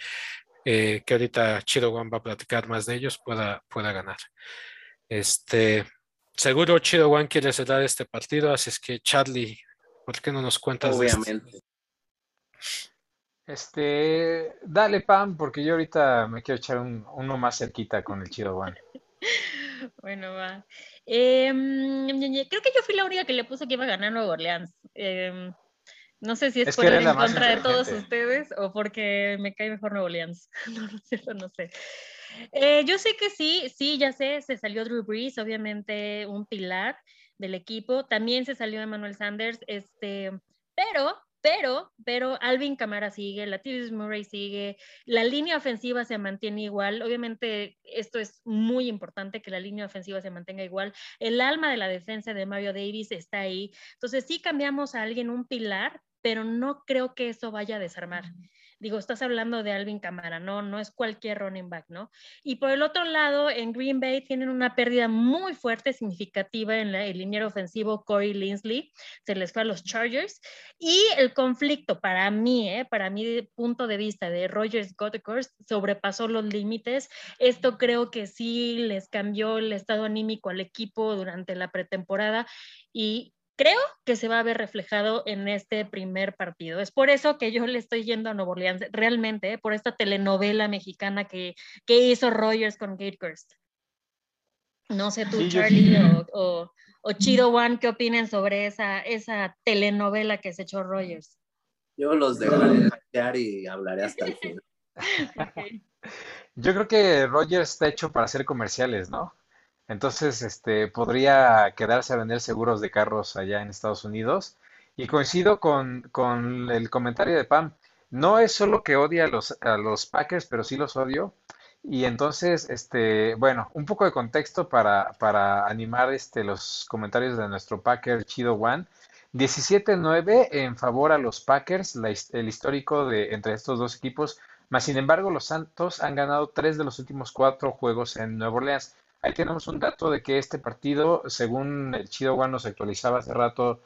eh, que ahorita Chido One va a platicar más de ellos, pueda, pueda ganar. Este, Seguro Chido One quiere cerrar este partido, así es que Charlie, ¿por qué no nos cuentas Obviamente. Este, dale Pam, porque yo ahorita me quiero echar uno más cerquita con el Chido One. bueno, va. Em, creo que yo fui la única que le puso que iba a ganar Nueva Orleans. Em, no sé si es, por ir en contra de todos ustedes o porque me cae mejor Nueva Orleans. no, no sé, no sé. Eh, yo sé que sí, sí, ya sé, se salió Drew Brees, obviamente un pilar del equipo. También se salió Emmanuel Sanders, este, pero, pero, pero Alvin Camara sigue, Latavius Murray sigue, la línea ofensiva se mantiene igual. Obviamente, esto es muy importante que la línea ofensiva se mantenga igual. El alma de la defensa de Mario Davis está ahí. Entonces, sí cambiamos a alguien un pilar, pero no creo que eso vaya a desarmar digo, estás hablando de Alvin Camara, no, no es cualquier running back, ¿no? Y por el otro lado, en Green Bay tienen una pérdida muy fuerte, significativa en el liniero ofensivo Corey Linsley, se les fue a los Chargers, y el conflicto para mí, ¿eh? para mi punto de vista de Rogers Gottekors, sobrepasó los límites. Esto creo que sí les cambió el estado anímico al equipo durante la pretemporada y creo que se va a ver reflejado en este primer partido. Es por eso que yo le estoy yendo a Nuevo Orleans, realmente, ¿eh? por esta telenovela mexicana que, que hizo Rogers con Gatecurst. No sé tú, Charlie o, o, Chido One, ¿qué opinan sobre esa, esa telenovela que se echó Rogers? Yo los dejaré de y hablaré hasta el final. Yo creo que Rogers está hecho para hacer comerciales, ¿no? Entonces, este, podría quedarse a vender seguros de carros allá en Estados Unidos. Y coincido con, con el comentario de Pam. No es solo que odia a los, a los Packers, pero sí los odio. Y entonces, este, bueno, un poco de contexto para, para animar este, los comentarios de nuestro Packer Chido One. 17-9 en favor a los Packers, el histórico de entre estos dos equipos. Más sin embargo, los Santos han ganado tres de los últimos cuatro juegos en Nueva Orleans. Ahí tenemos un dato de que este partido, según el Chido One nos actualizaba hace rato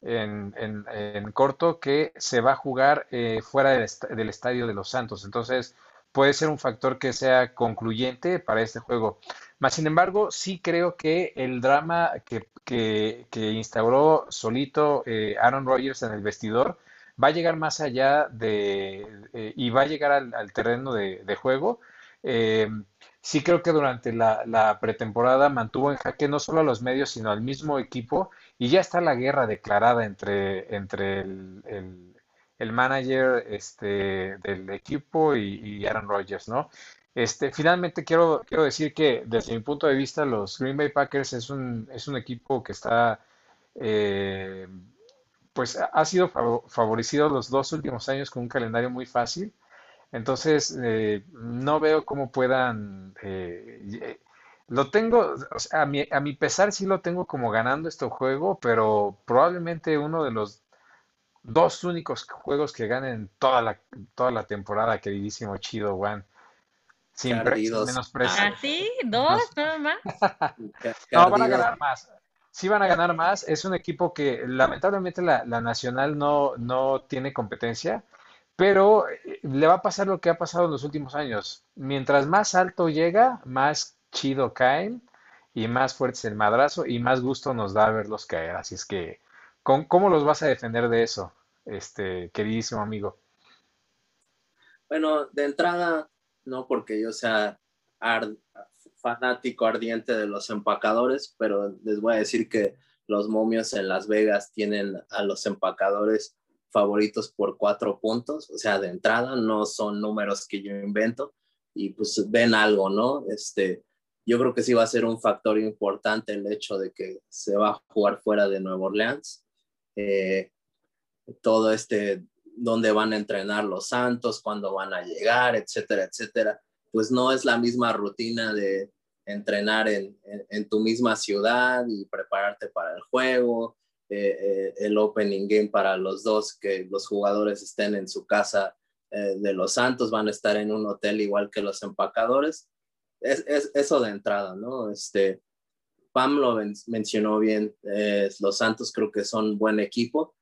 en, en, corto, que se va a jugar eh, fuera del, estadio de los Santos. Entonces, puede ser un factor que sea concluyente para este juego. Más sin embargo, sí creo que el drama que, que, instauró solito eh, Aaron Rodgers en el vestidor va a llegar más allá de eh, y va a llegar al, terreno de, juego. Eh, sí creo que durante la, pretemporada mantuvo en jaque no solo a los medios, sino al mismo equipo y ya está la guerra declarada entre, entre el, el, manager este, del equipo y, Aaron Rodgers, ¿no? Este, finalmente quiero, quiero decir que desde mi punto de vista los Green Bay Packers es un, es un equipo que está, eh, pues ha sido favorecido los dos últimos años con un calendario muy fácil. Entonces, eh, no veo cómo puedan... Eh, lo tengo, o sea, a mi, a mi pesar sí lo tengo como ganando este juego, pero probablemente uno de los dos únicos juegos que ganen toda la, toda la temporada, queridísimo Chido Juan. Sin menosprecio. ¿Ah, sí? ¿Dos? ¿Nada más? no, van a ganar más. Sí van a ganar más. Es un equipo que lamentablemente la, la Nacional no, no tiene competencia. Pero eh, le va a pasar lo que ha pasado en los últimos años. Mientras más alto llega, más chido caen y más fuerte es el madrazo y más gusto nos da verlos caer. Así es que, ¿cómo, los vas a defender de eso, este queridísimo amigo? Bueno, de entrada, no porque yo sea fanático ardiente de los empacadores, pero les voy a decir que los momios en Las Vegas tienen a los empacadores favoritos por cuatro puntos, o sea, de entrada no son números que yo invento y pues ven algo, ¿no? Este, yo creo que sí va a ser un factor importante el hecho de que se va a jugar fuera de Nueva Orleans. Eh, todo este, dónde van a entrenar los Santos, cuándo van a llegar, etcétera, etcétera. Pues no es la misma rutina de entrenar en, en tu misma ciudad y prepararte para el juego, eh, eh, el opening game para los dos, que los jugadores estén en su casa eh, de los Santos, van a estar en un hotel igual que los empacadores. Es, es eso de entrada, ¿no? Este, Pam lo mencionó bien, los Santos creo que son buen equipo,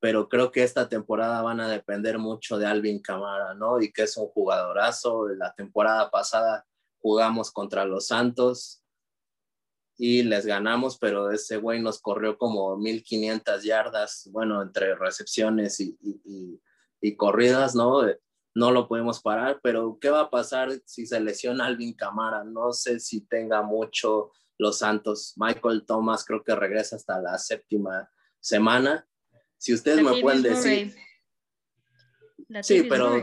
pero creo que esta temporada van a depender mucho de Alvin Camara, ¿no? Y que es un jugadorazo. La temporada pasada jugamos contra los Santos, y les ganamos, pero ese güey nos corrió como 1500 yardas, bueno, entre recepciones y, y, corridas, ¿no? No lo podemos parar, pero ¿qué va a pasar si se lesiona Alvin Camara? No sé si tenga mucho los Santos. Michael Thomas creo que regresa hasta la séptima semana. Si ustedes me pueden decir... Sí, pero,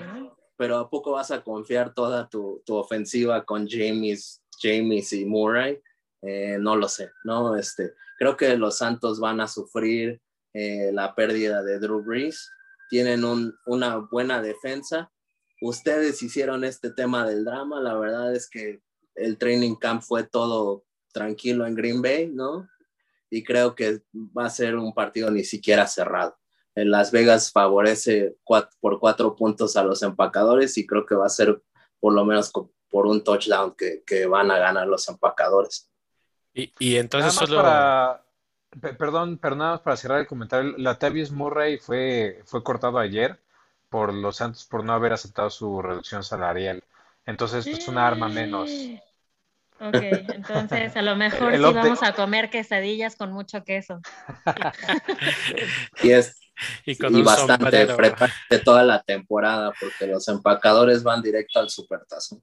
pero ¿a poco vas a confiar toda tu, tu ofensiva con James, James y Murray? Eh, no lo sé, ¿no? Este, creo que los Santos van a sufrir eh, la pérdida de Drew Brees, tienen una buena defensa. Ustedes hicieron este tema del drama, la verdad es que el training camp fue todo tranquilo en Green Bay, ¿no? Y creo que va a ser un partido ni siquiera cerrado. En Las Vegas favorece por cuatro puntos a los empacadores y creo que va a ser por lo menos por un touchdown que, que van a ganar los empacadores. Y, entonces solo... Para, perdón, pero nada más para cerrar el comentario, la Tavius Murray fue, fue cortado ayer por los Santos por no haber aceptado su reducción salarial. Entonces, pues una arma menos. Ok, entonces a lo mejor sí vamos a comer quesadillas con mucho queso. y es y, con bastante de toda la temporada, porque los empacadores van directo al supertazo.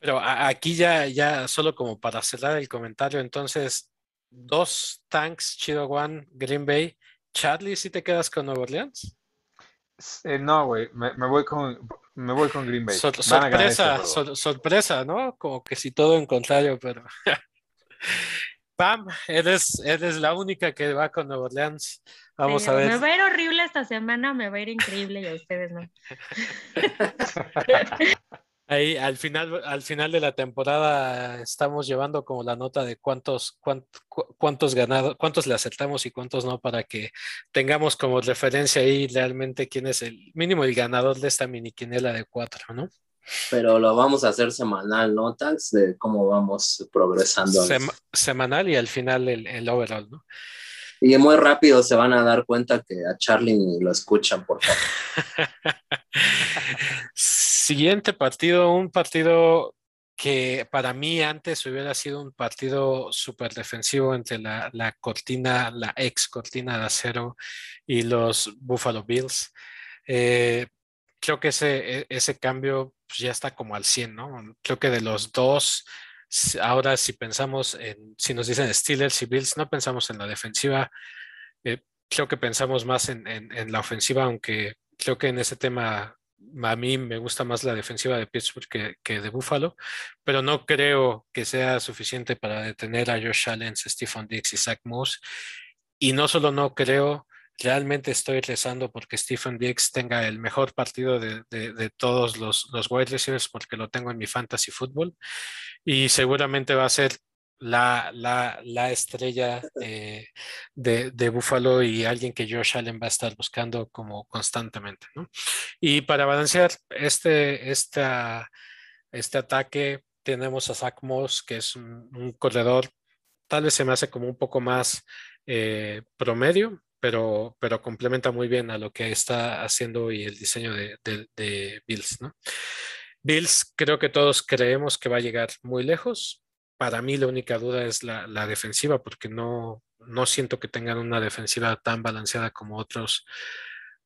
Pero aquí ya, ya solo como para cerrar el comentario, entonces, dos tanks, Chido One, Green Bay. Charlie, ¿si te quedas con Nueva Orleans? Eh, no, güey, me, voy con, me voy con Green Bay. sorpresa, este sorpresa, ¿no? Como que si todo en contrario, pero... Pam, eres, eres la única que va con Nueva Orleans. Vamos a ver. Me va a ir horrible esta semana, me va a ir increíble y a ustedes no. Ahí al final, al final de la temporada estamos llevando como la nota de cuántos, cuántos, ganados, cuántos le acertamos y cuántos no, para que tengamos como referencia ahí realmente quién es el mínimo el ganador de esta mini quinela de cuatro, ¿no? Pero lo vamos a hacer semanal, notas de cómo vamos progresando. semanal y al final el, el overall, ¿no? Y muy rápido se van a dar cuenta que a Charlie ni lo escuchan, por favor. Siguiente partido, un partido que para mí antes hubiera sido un partido súper defensivo entre la, cortina, la ex cortina de acero y los Buffalo Bills. Eh, creo que ese, e, ese cambio pues, ya está como al 100, ¿no? Creo que de los dos, ahora si pensamos en, si nos dicen Steelers y Bills, no pensamos en la defensiva, eh, creo que pensamos más en, en, la ofensiva, aunque creo que en ese tema a mí me gusta más la defensiva de Pittsburgh que, de Buffalo, pero no creo que sea suficiente para detener a Josh Allen, Stephen Dix y Zach Moss. Y no solo no creo, realmente estoy rezando porque Stephen Dix tenga el mejor partido de, todos los, los wide receivers porque lo tengo en mi fantasy fútbol y seguramente va a ser la, la, estrella de, de, Buffalo y alguien que Josh Allen va a estar buscando como constantemente. Y para balancear este, este ataque, tenemos a Zach Moss, que es un, corredor, tal vez se me hace como un poco más eh, promedio, pero, pero complementa muy bien a lo que está haciendo y el diseño de, de Bills. Bills, creo que todos creemos que va a llegar muy lejos, para mí la única duda es la, defensiva, porque no, no siento que tengan una defensiva tan balanceada como otros,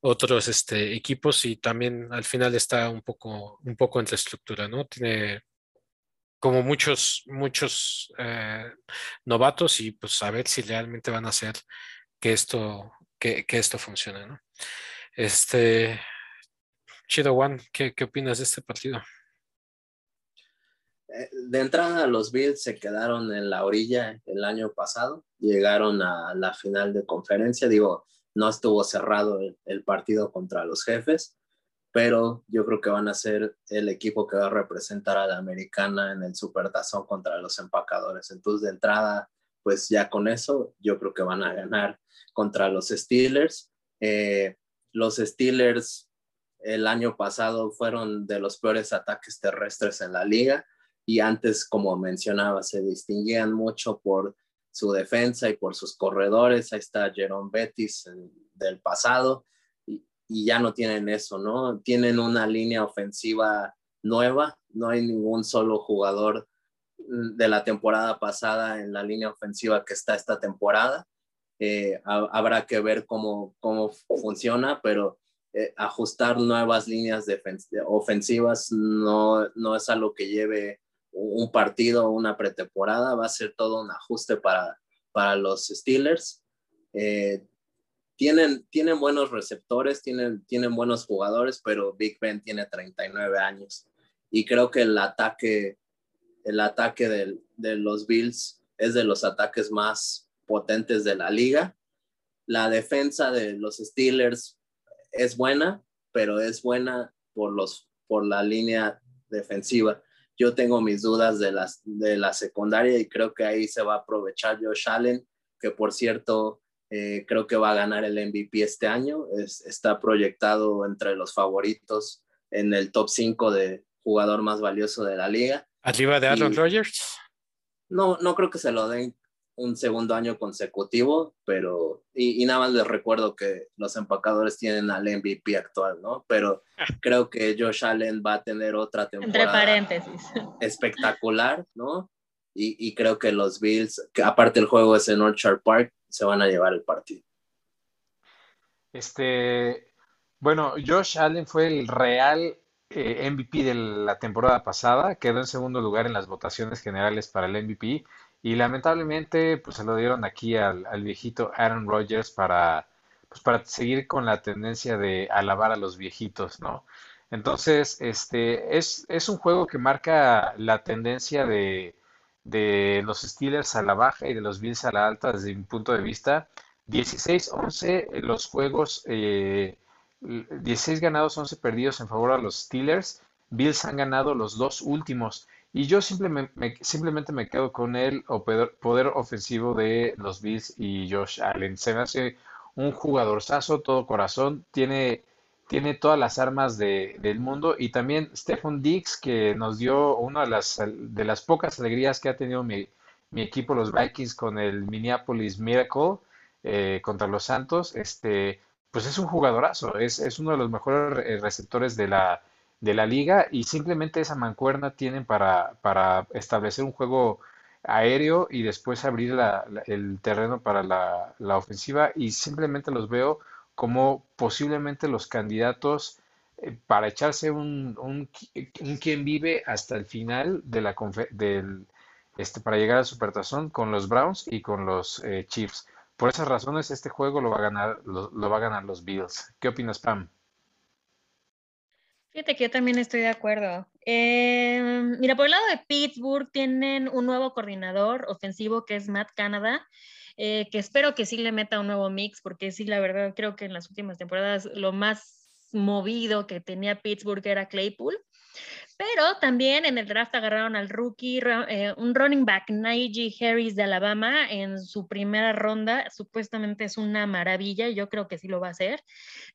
otros este, equipos y también al final está un poco, un poco entre estructura, ¿no? Tiene como muchos, muchos eh, novatos y pues a ver si realmente van a hacer que esto, que, esto funcione, ¿no? Este, Chido One, ¿qué, ¿qué opinas de este partido? De entrada los Bills se quedaron en la orilla el año pasado, llegaron a la final de conferencia, digo, no estuvo cerrado el, partido contra los jefes, pero yo creo que van a ser el equipo que va a representar a la americana en el supertazón contra los empacadores. Entonces, de entrada, pues ya con eso, yo creo que van a ganar contra los Steelers. Eh, los Steelers el año pasado fueron de los peores ataques terrestres en la liga y antes, como mencionaba, se distinguían mucho por su defensa y por sus corredores. Ahí está Jerome Bettis del pasado y, ya no tienen eso, ¿no? Tienen una línea ofensiva nueva, no hay ningún solo jugador de la temporada pasada en la línea ofensiva que está esta temporada. Eh, habrá que ver cómo, cómo funciona, pero eh, ajustar nuevas líneas ofensivas no, no es algo que lleve un partido, una pretemporada, va a ser todo un ajuste para, para los Steelers. Eh, tienen, tienen buenos receptores, tienen, tienen buenos jugadores, pero Big Ben tiene 39 años y creo que el ataque, el ataque de, de los Bills es de los ataques más potentes de la liga. La defensa de los Steelers es buena, pero es buena por, los, por la línea defensiva yo tengo mis dudas de, las, de la secundaria y creo que ahí se va a aprovechar Josh Allen, que por cierto eh, creo que va a ganar el MVP este año. está proyectado entre los favoritos en el top 5 de jugador más valioso de la liga. ¿Arriba de Aaron Rodgers? No, no creo que se lo den un segundo año consecutivo, pero, y, nada más les recuerdo que los empacadores tienen al MVP actual, ¿no? Pero creo que Josh Allen va a tener otra temporada. Entre paréntesis. Espectacular, ¿no? Y, creo que los Bills, que aparte el juego es en Orchard Park, se van a llevar el partido. Este, bueno, Josh Allen fue el real eh, MVP de la temporada pasada, quedó en segundo lugar en las votaciones generales para el MVP y lamentablemente, pues se lo dieron aquí al, viejito Aaron Rodgers para, pues para seguir con la tendencia de alabar a los viejitos, ¿no? Entonces, este, es, es un juego que marca la tendencia de, de los Steelers a la baja y de los Bills a la alta desde mi punto de vista. 16-11 los juegos, eh, 16 ganados, 11 perdidos en favor a los Steelers. Bills han ganado los dos últimos. Y yo simplemente me, simplemente me quedo con el poder, ofensivo de los Bills y Josh Allen. Se me hace un jugadorzazo, todo corazón, tiene, tiene todas las armas de, del mundo. Y también Stephen Dix, que nos dio una de las, de las pocas alegrías que ha tenido mi, mi equipo, los Vikings, con el Minneapolis Miracle eh, contra los Santos. Este, pues es un jugadorazo, es, es uno de los mejores receptores de la de la liga y simplemente esa mancuerna tienen para, para establecer un juego aéreo y después abrir el terreno para la, la, ofensiva y simplemente los veo como posiblemente los candidatos eh, para echarse un, un, un, quien vive hasta el final de la del, este, para llegar al Supertazón con los Browns y con los eh, Chiefs. Por esas razones, este juego lo va a ganar, lo, va a ganar los Bills. ¿Qué opinas, Pam? Fíjate que yo también estoy de acuerdo. Em, mira, por el lado de Pittsburgh tienen un nuevo coordinador ofensivo que es Matt Canada, eh, que espero que sí le meta un nuevo mix, porque sí, la verdad, creo que en las últimas temporadas lo más movido que tenía Pittsburgh era Claypool. Pero también en el draft agarraron al rookie, eh, un running back, Najee Harris de Alabama, en su primera ronda. Supuestamente es una maravilla, yo creo que sí lo va a hacer.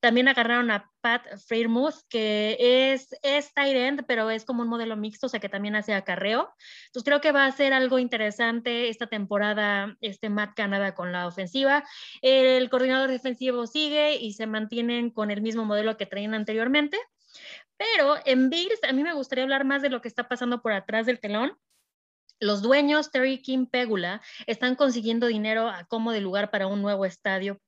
También agarraron a Pat Freiermuth, que es, es tight end, pero es como un modelo mixto, o sea que también hace acarreo. Entonces creo que va a ser algo interesante esta temporada, este Matt Canada con la ofensiva. El coordinador defensivo sigue y se mantienen con el mismo modelo que traían anteriormente. Pero en Bills, a mí me gustaría hablar más de lo que está pasando por atrás del telón. Los dueños, Terry King Pegula, están consiguiendo dinero a como de lugar para un nuevo estadio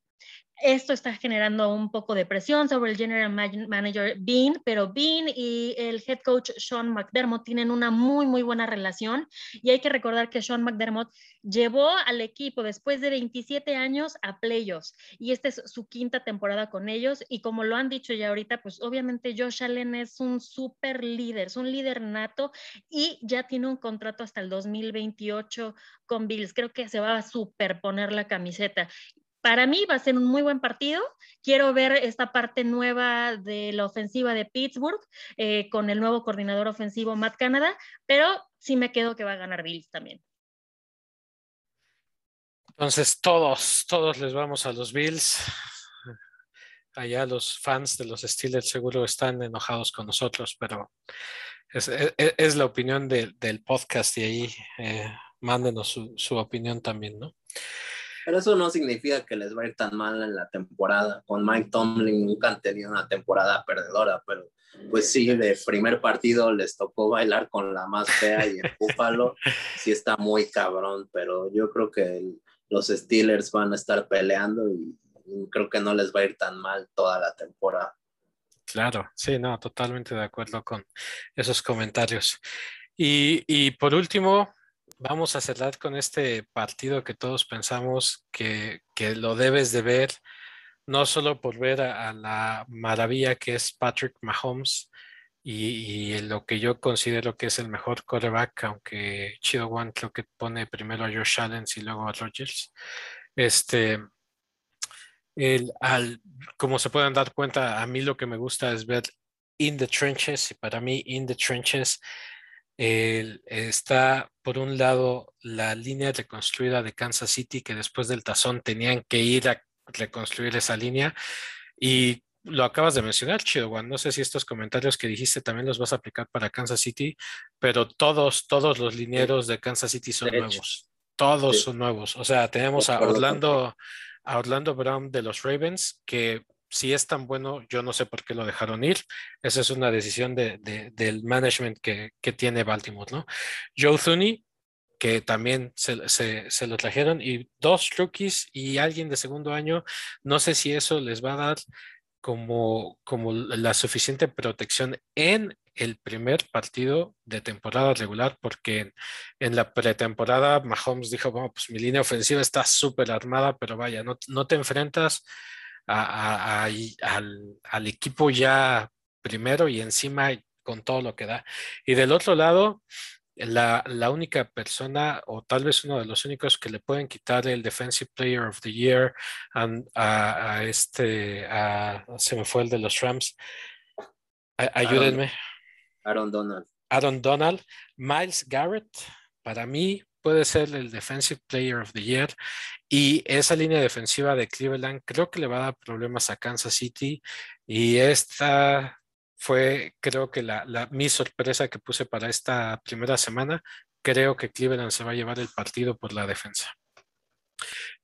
esto está generando un poco de presión sobre el general manager Bean, pero Bean y el head coach Sean McDermott tienen una muy, muy buena relación. Y hay que recordar que Sean McDermott llevó al equipo después de 27 años a playoffs. Y esta es su quinta temporada con ellos. Y como lo han dicho ya ahorita, pues obviamente Josh Allen es un súper líder, es un líder nato y ya tiene un contrato hasta el 2028 con Bills. Creo que se va a superponer la camiseta para mí va a ser un muy buen partido. Quiero ver esta parte nueva de la ofensiva de Pittsburgh eh, con el nuevo coordinador ofensivo Matt Canada, pero sí me quedo que va a ganar Bills también. Entonces todos, todos les vamos a los Bills. Allá los fans de los Steelers seguro están enojados con nosotros, pero es, la opinión del podcast y ahí eh, mándenos su, su opinión también, ¿no? Pero eso no significa que les va a ir tan mal en la temporada. Con Mike Tomlin nunca han tenido una temporada perdedora, pero pues sí, de primer partido les tocó bailar con la más fea y el Búfalo sí está muy cabrón, pero yo creo que los Steelers van a estar peleando y, creo que no les va a ir tan mal toda la temporada. Claro, sí, no, totalmente de acuerdo con esos comentarios. Y, y por último, vamos a cerrar con este partido que todos pensamos que, lo debes de ver, no solo por ver a, la maravilla que es Patrick Mahomes y, lo que yo considero que es el mejor quarterback, aunque Chido One creo que pone primero a Josh Allen y luego a Rodgers. Este, el, al, como se pueden dar cuenta, a mí lo que me gusta es ver in the trenches y para mí in the trenches está, por un lado, la línea reconstruida de Kansas City, que después del tazón tenían que ir a reconstruir esa línea. Y lo acabas de mencionar, Chido Juan. No sé si estos comentarios que dijiste también los vas a aplicar para Kansas City, pero todos, todos los linieros de Kansas City son nuevos. Todos son nuevos. O sea, tenemos a Orlando, a Orlando Brown de los Ravens, que si es tan bueno, yo no sé por qué lo dejaron ir. Esa es una decisión de, del management que, tiene Baltimore, ¿no? Joe Thuney, que también se, se, lo trajeron, y dos rookies y alguien de segundo año. No sé si eso les va a dar como, como la suficiente protección en el primer partido de temporada regular, porque en, la pretemporada Mahomes dijo, bueno, pues mi línea ofensiva está súper armada, pero vaya, no te enfrentas al, equipo ya primero y encima con todo lo que da. Y del otro lado, la, única persona o tal vez uno de los únicos que le pueden quitar el Defensive Player of the Year a, este, se me fue el de los Rams. ayúdenme. Aaron Donald. Aaron Donald. Miles Garrett, para mí, puede ser el Defensive Player of the Year. Y esa línea defensiva de Cleveland creo que le va a dar problemas a Kansas City. Y esta fue, creo que la, mi sorpresa que puse para esta primera semana. Creo que Cleveland se va a llevar el partido por la defensa.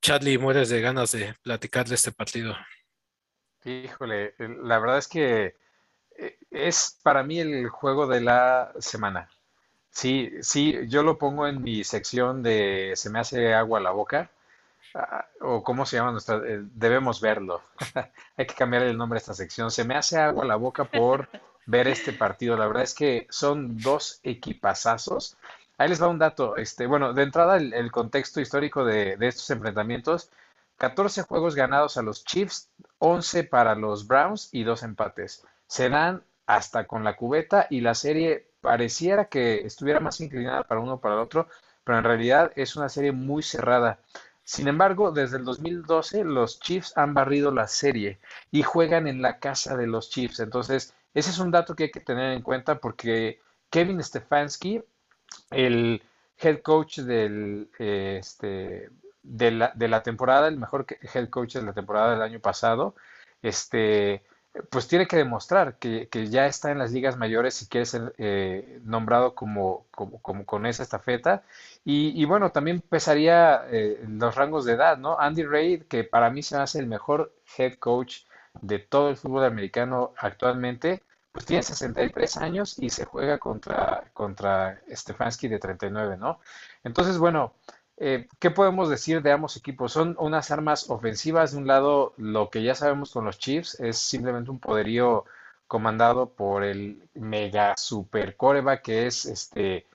Charlie, mueres de ganas de platicar de este partido. Híjole, la verdad es que eh, es para mí el juego de la semana. Sí, sí, yo lo pongo en mi sección de se me hace agua la boca, ah, o cómo se llama nuestra, eh, debemos verlo. Hay que cambiar el nombre a esta sección. Se me hace agua la boca por ver este partido. La verdad es que son dos equipazazos. Ahí les va un dato. Este, bueno, de entrada el, contexto histórico de, de estos enfrentamientos. 14 juegos ganados a los Chiefs, 11 para los Browns y dos empates. Se dan hasta con la cubeta y la serie pareciera que estuviera más inclinada para uno o para el otro, pero en realidad es una serie muy cerrada. Sin embargo, desde el 2012 los Chiefs han barrido la serie y juegan en la casa de los Chiefs. Entonces, ese es un dato que hay que tener en cuenta porque Kevin Stefanski, el head coach eh, este, de la temporada, el mejor head coach de la temporada del año pasado, este, pues tiene que demostrar que, ya está en las ligas mayores si quiere ser eh, nombrado como, como, con esa estafeta. Y, bueno, también pesaría eh, los rangos de edad, ¿no? Andy Reid, que para mí se hace el mejor head coach de todo el fútbol americano actualmente, pues tiene 63 años y se juega contra, contra Stefanski de 39, ¿no? Entonces, bueno, eh, ¿qué podemos decir de ambos equipos? Son unas armas ofensivas. De un lado, lo que ya sabemos con los Chiefs es simplemente un poderío comandado por el mega super coreback que es este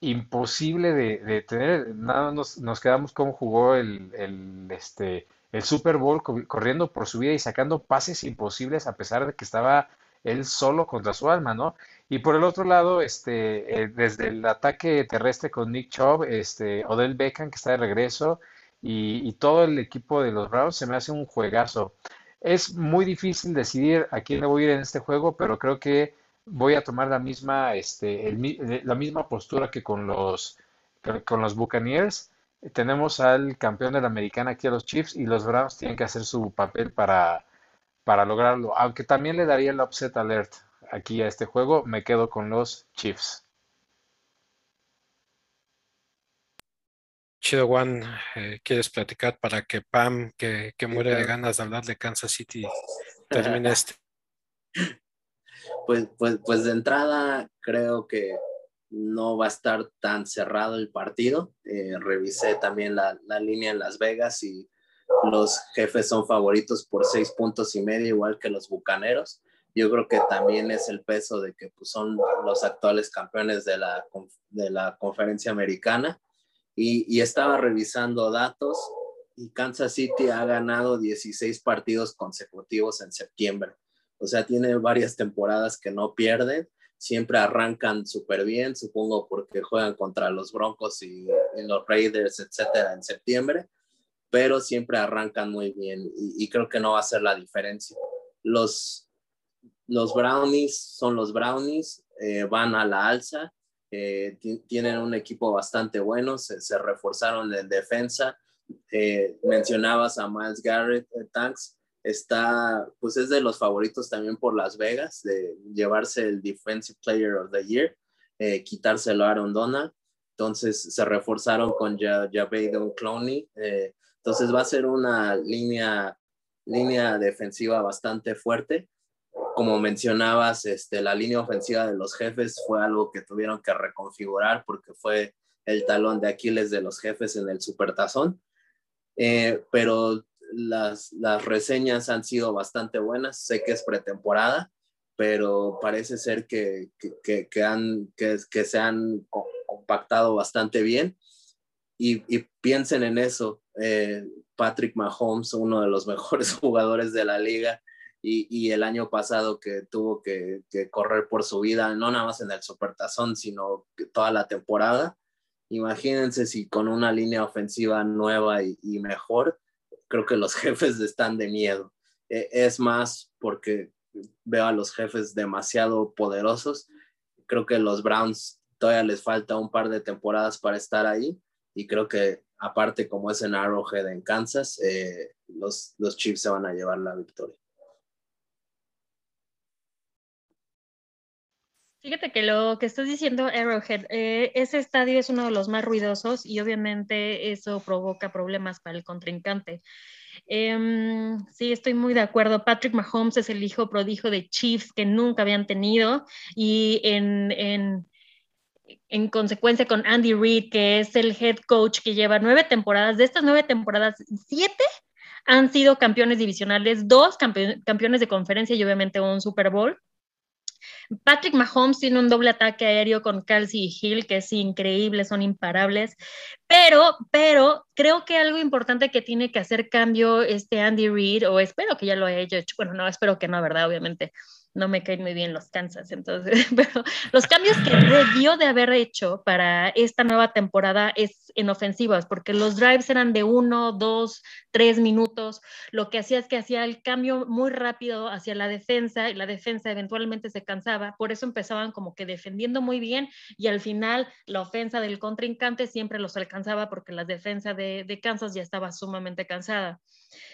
imposible de, tener. Nada nos, nos quedamos como jugó el, el, este, el Super Bowl corriendo por su vida y sacando pases imposibles a pesar de que estaba él solo contra su alma, ¿no? Y por el otro lado, este, eh, desde el ataque terrestre con Nick Chubb, este, Odell Beckham, que está de regreso, y, todo el equipo de los Browns, se me hace un juegazo. Es muy difícil decidir a quién le voy a ir en este juego, pero creo que voy a tomar la misma, este, la misma postura que con los, con los Buccaneers. Tenemos al campeón de la americana aquí a los Chiefs y los Browns tienen que hacer su papel para, para lograrlo. Aunque también le daría el upset alert aquí a este juego, me quedo con los Chiefs. Chido Juan, eh, ¿quieres platicar para que Pam, que, muere de ganas de hablar de Kansas City, termine este? Pues, pues, pues de entrada creo que no va a estar tan cerrado el partido. Eh, revisé también la, la, línea en Las Vegas y los jefes son favoritos por seis puntos y medio, igual que los bucaneros. Yo creo que también es el peso de que pues, son los actuales campeones de la, de la conferencia americana. Y, estaba revisando datos y Kansas City ha ganado 16 partidos consecutivos en septiembre. O sea, tiene varias temporadas que no pierden. Siempre arrancan súper bien, supongo porque juegan contra los Broncos y, y, los Raiders, etcétera, en septiembre pero siempre arrancan muy bien y, creo que no va a ser la diferencia. Los, los Brownies son los Brownies, eh, van a la alza, eh, tienen un equipo bastante bueno, se, reforzaron en defensa. Eh, mencionabas a Miles Garrett, Tanks, está, pues es de los favoritos también por Las Vegas, de llevarse el Defensive Player of the Year, quitárselo a Aaron Donald. Entonces se reforzaron con Javadon Clowney. Entonces va a ser una línea, línea defensiva bastante fuerte. Como mencionabas, este, la línea ofensiva de los jefes fue algo que tuvieron que reconfigurar porque fue el talón de Aquiles de los jefes en el Supertazón. Eh, pero las, las reseñas han sido bastante buenas. Sé que es pretemporada, pero parece ser que, que, que, que, que se han compactado bastante bien. Y, y, piensen en eso, eh, Patrick Mahomes, uno de los mejores jugadores de la liga, y, el año pasado que tuvo que, correr por su vida, no nada más en el Supertazón, sino toda la temporada. Imagínense si con una línea ofensiva nueva y, mejor, creo que los jefes están de miedo. E, es más porque veo a los jefes demasiado poderosos. Creo que los Browns todavía les falta un par de temporadas para estar ahí y creo que aparte como es en Arrowhead en Kansas, eh, los, los Chiefs se van a llevar la victoria. Fíjate que lo que estás diciendo, Arrowhead, eh, ese estadio es uno de los más ruidosos y obviamente eso provoca problemas para el contrincante. Em, sí, estoy muy de acuerdo. Patrick Mahomes es el hijo prodigio de Chiefs que nunca habían tenido y en, en, en consecuencia con Andy Reid, que es el head coach que lleva nueve temporadas. De estas nueve temporadas, siete han sido campeones divisionales, dos campeones de conferencia y obviamente un Super Bowl. Patrick Mahomes tiene un doble ataque aéreo con Kelsey y Hill, que es increíble, son imparables. Pero, pero creo que algo importante que tiene que hacer cambio este Andy Reid, o espero que ya lo haya hecho, bueno, no, espero que no, ¿verdad? Obviamente no me caen muy bien los Kansas, entonces, pero los cambios que debió de haber hecho para esta nueva temporada es en ofensivas, porque los drives eran de uno, dos, tres minutos, lo que hacía es que hacía el cambio muy rápido hacia la defensa y la defensa eventualmente se cansaba, por eso empezaban como que defendiendo muy bien y al final la ofensa del contrincante siempre los alcanzaba porque la defensa de, de Kansas ya estaba sumamente cansada.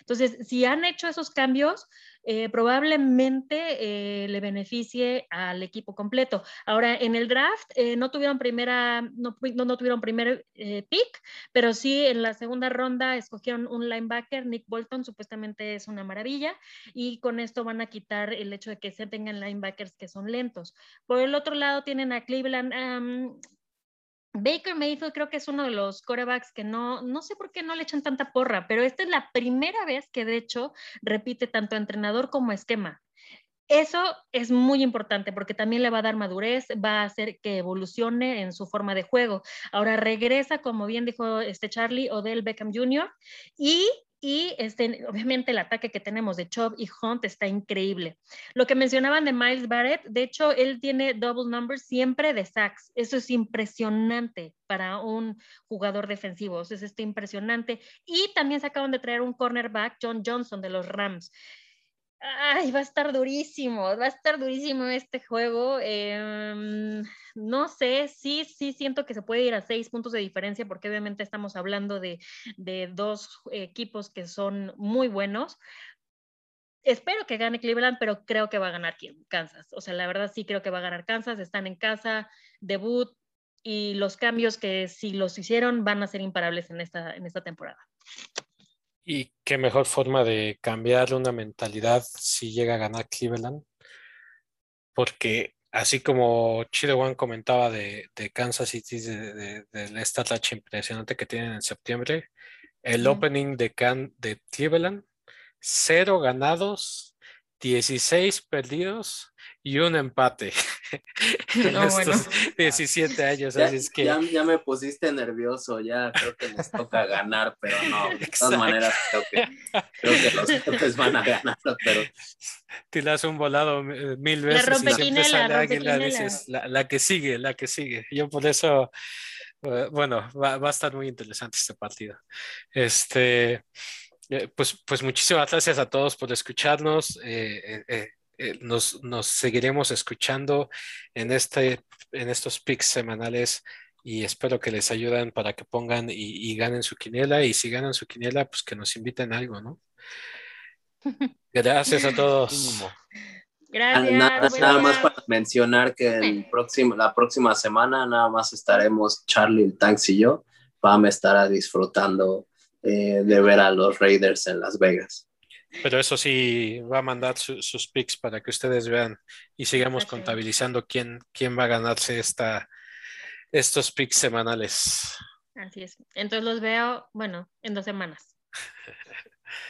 Entonces, si han hecho esos cambios, eh, probablemente eh, le beneficie al equipo completo. Ahora, en el draft eh, no tuvieron primera, no, no, tuvieron primer pick, pero sí en la segunda ronda escogieron un linebacker, Nick Bolton, supuestamente es una maravilla, y con esto van a quitar el hecho de que se tengan linebackers que son lentos. Por el otro lado tienen a Cleveland, Baker Mayfield creo que es uno de los corebacks que no, no sé por qué no le echan tanta porra, pero esta es la primera vez que de hecho repite tanto entrenador como esquema. Eso es muy importante porque también le va a dar madurez, va a hacer que evolucione en su forma de juego. Ahora regresa, como bien dijo este Charlie, Odell Beckham Jr. y y este, obviamente el ataque que tenemos de Chubb y Hunt está increíble. Lo que mencionaban de Miles Barrett, de hecho, él tiene double numbers siempre de sacks. Eso es impresionante para un jugador defensivo. Eso está impresionante. Y también se acaban de traer un cornerback, John Johnson, de los Rams. Ay, va a estar durísimo, va a estar durísimo este juego. Em, no sé, sí, sí siento que se puede ir a seis puntos de diferencia porque obviamente estamos hablando de, dos equipos que son muy buenos. Espero que gane Cleveland, pero creo que va a ganar Kansas. O sea, la verdad sí creo que va a ganar Kansas. Están en casa, debut y los cambios que si los hicieron van a ser imparables en esta, en esta temporada. Y qué mejor forma de cambiar una mentalidad si llega a ganar Cleveland. Porque así como One comentaba de, Kansas City, de, de, esta tacha impresionante que tienen en septiembre, el opening de, Can, de Cleveland, cero ganados, 16 perdidos y un empate en estos 17 años. Ya, así es que... ya, me pusiste nervioso, ya creo que les toca ganar, pero no, de todas maneras creo que, creo que los jefes van a ganar, pero... Tiras un volado eh, mil veces y siempre sale águila, dices, la, la, que sigue, la que sigue. Yo por eso, eh, bueno, va, va a estar muy interesante este partido. Este... Eh, pues, pues muchísimas gracias a todos por escucharnos. Eh, eh, nos, nos, seguiremos escuchando en, este, en estos picks semanales y espero que les ayuden para que pongan y, ganen su quiniela y si ganan su quiniela, pues que nos inviten a algo, ¿no? Gracias a todos. Gracias. Nada, más para mencionar que el próximo, la próxima semana nada más estaremos Charlie, el Tanks y yo. Pam estará disfrutando eh, de ver a los Raiders en Las Vegas. Pero eso sí, va a mandar sus picks para que ustedes vean y sigamos contabilizando quién, quién va a ganarse esta, estos picks semanales. Así es. Entonces los veo, bueno, en dos semanas.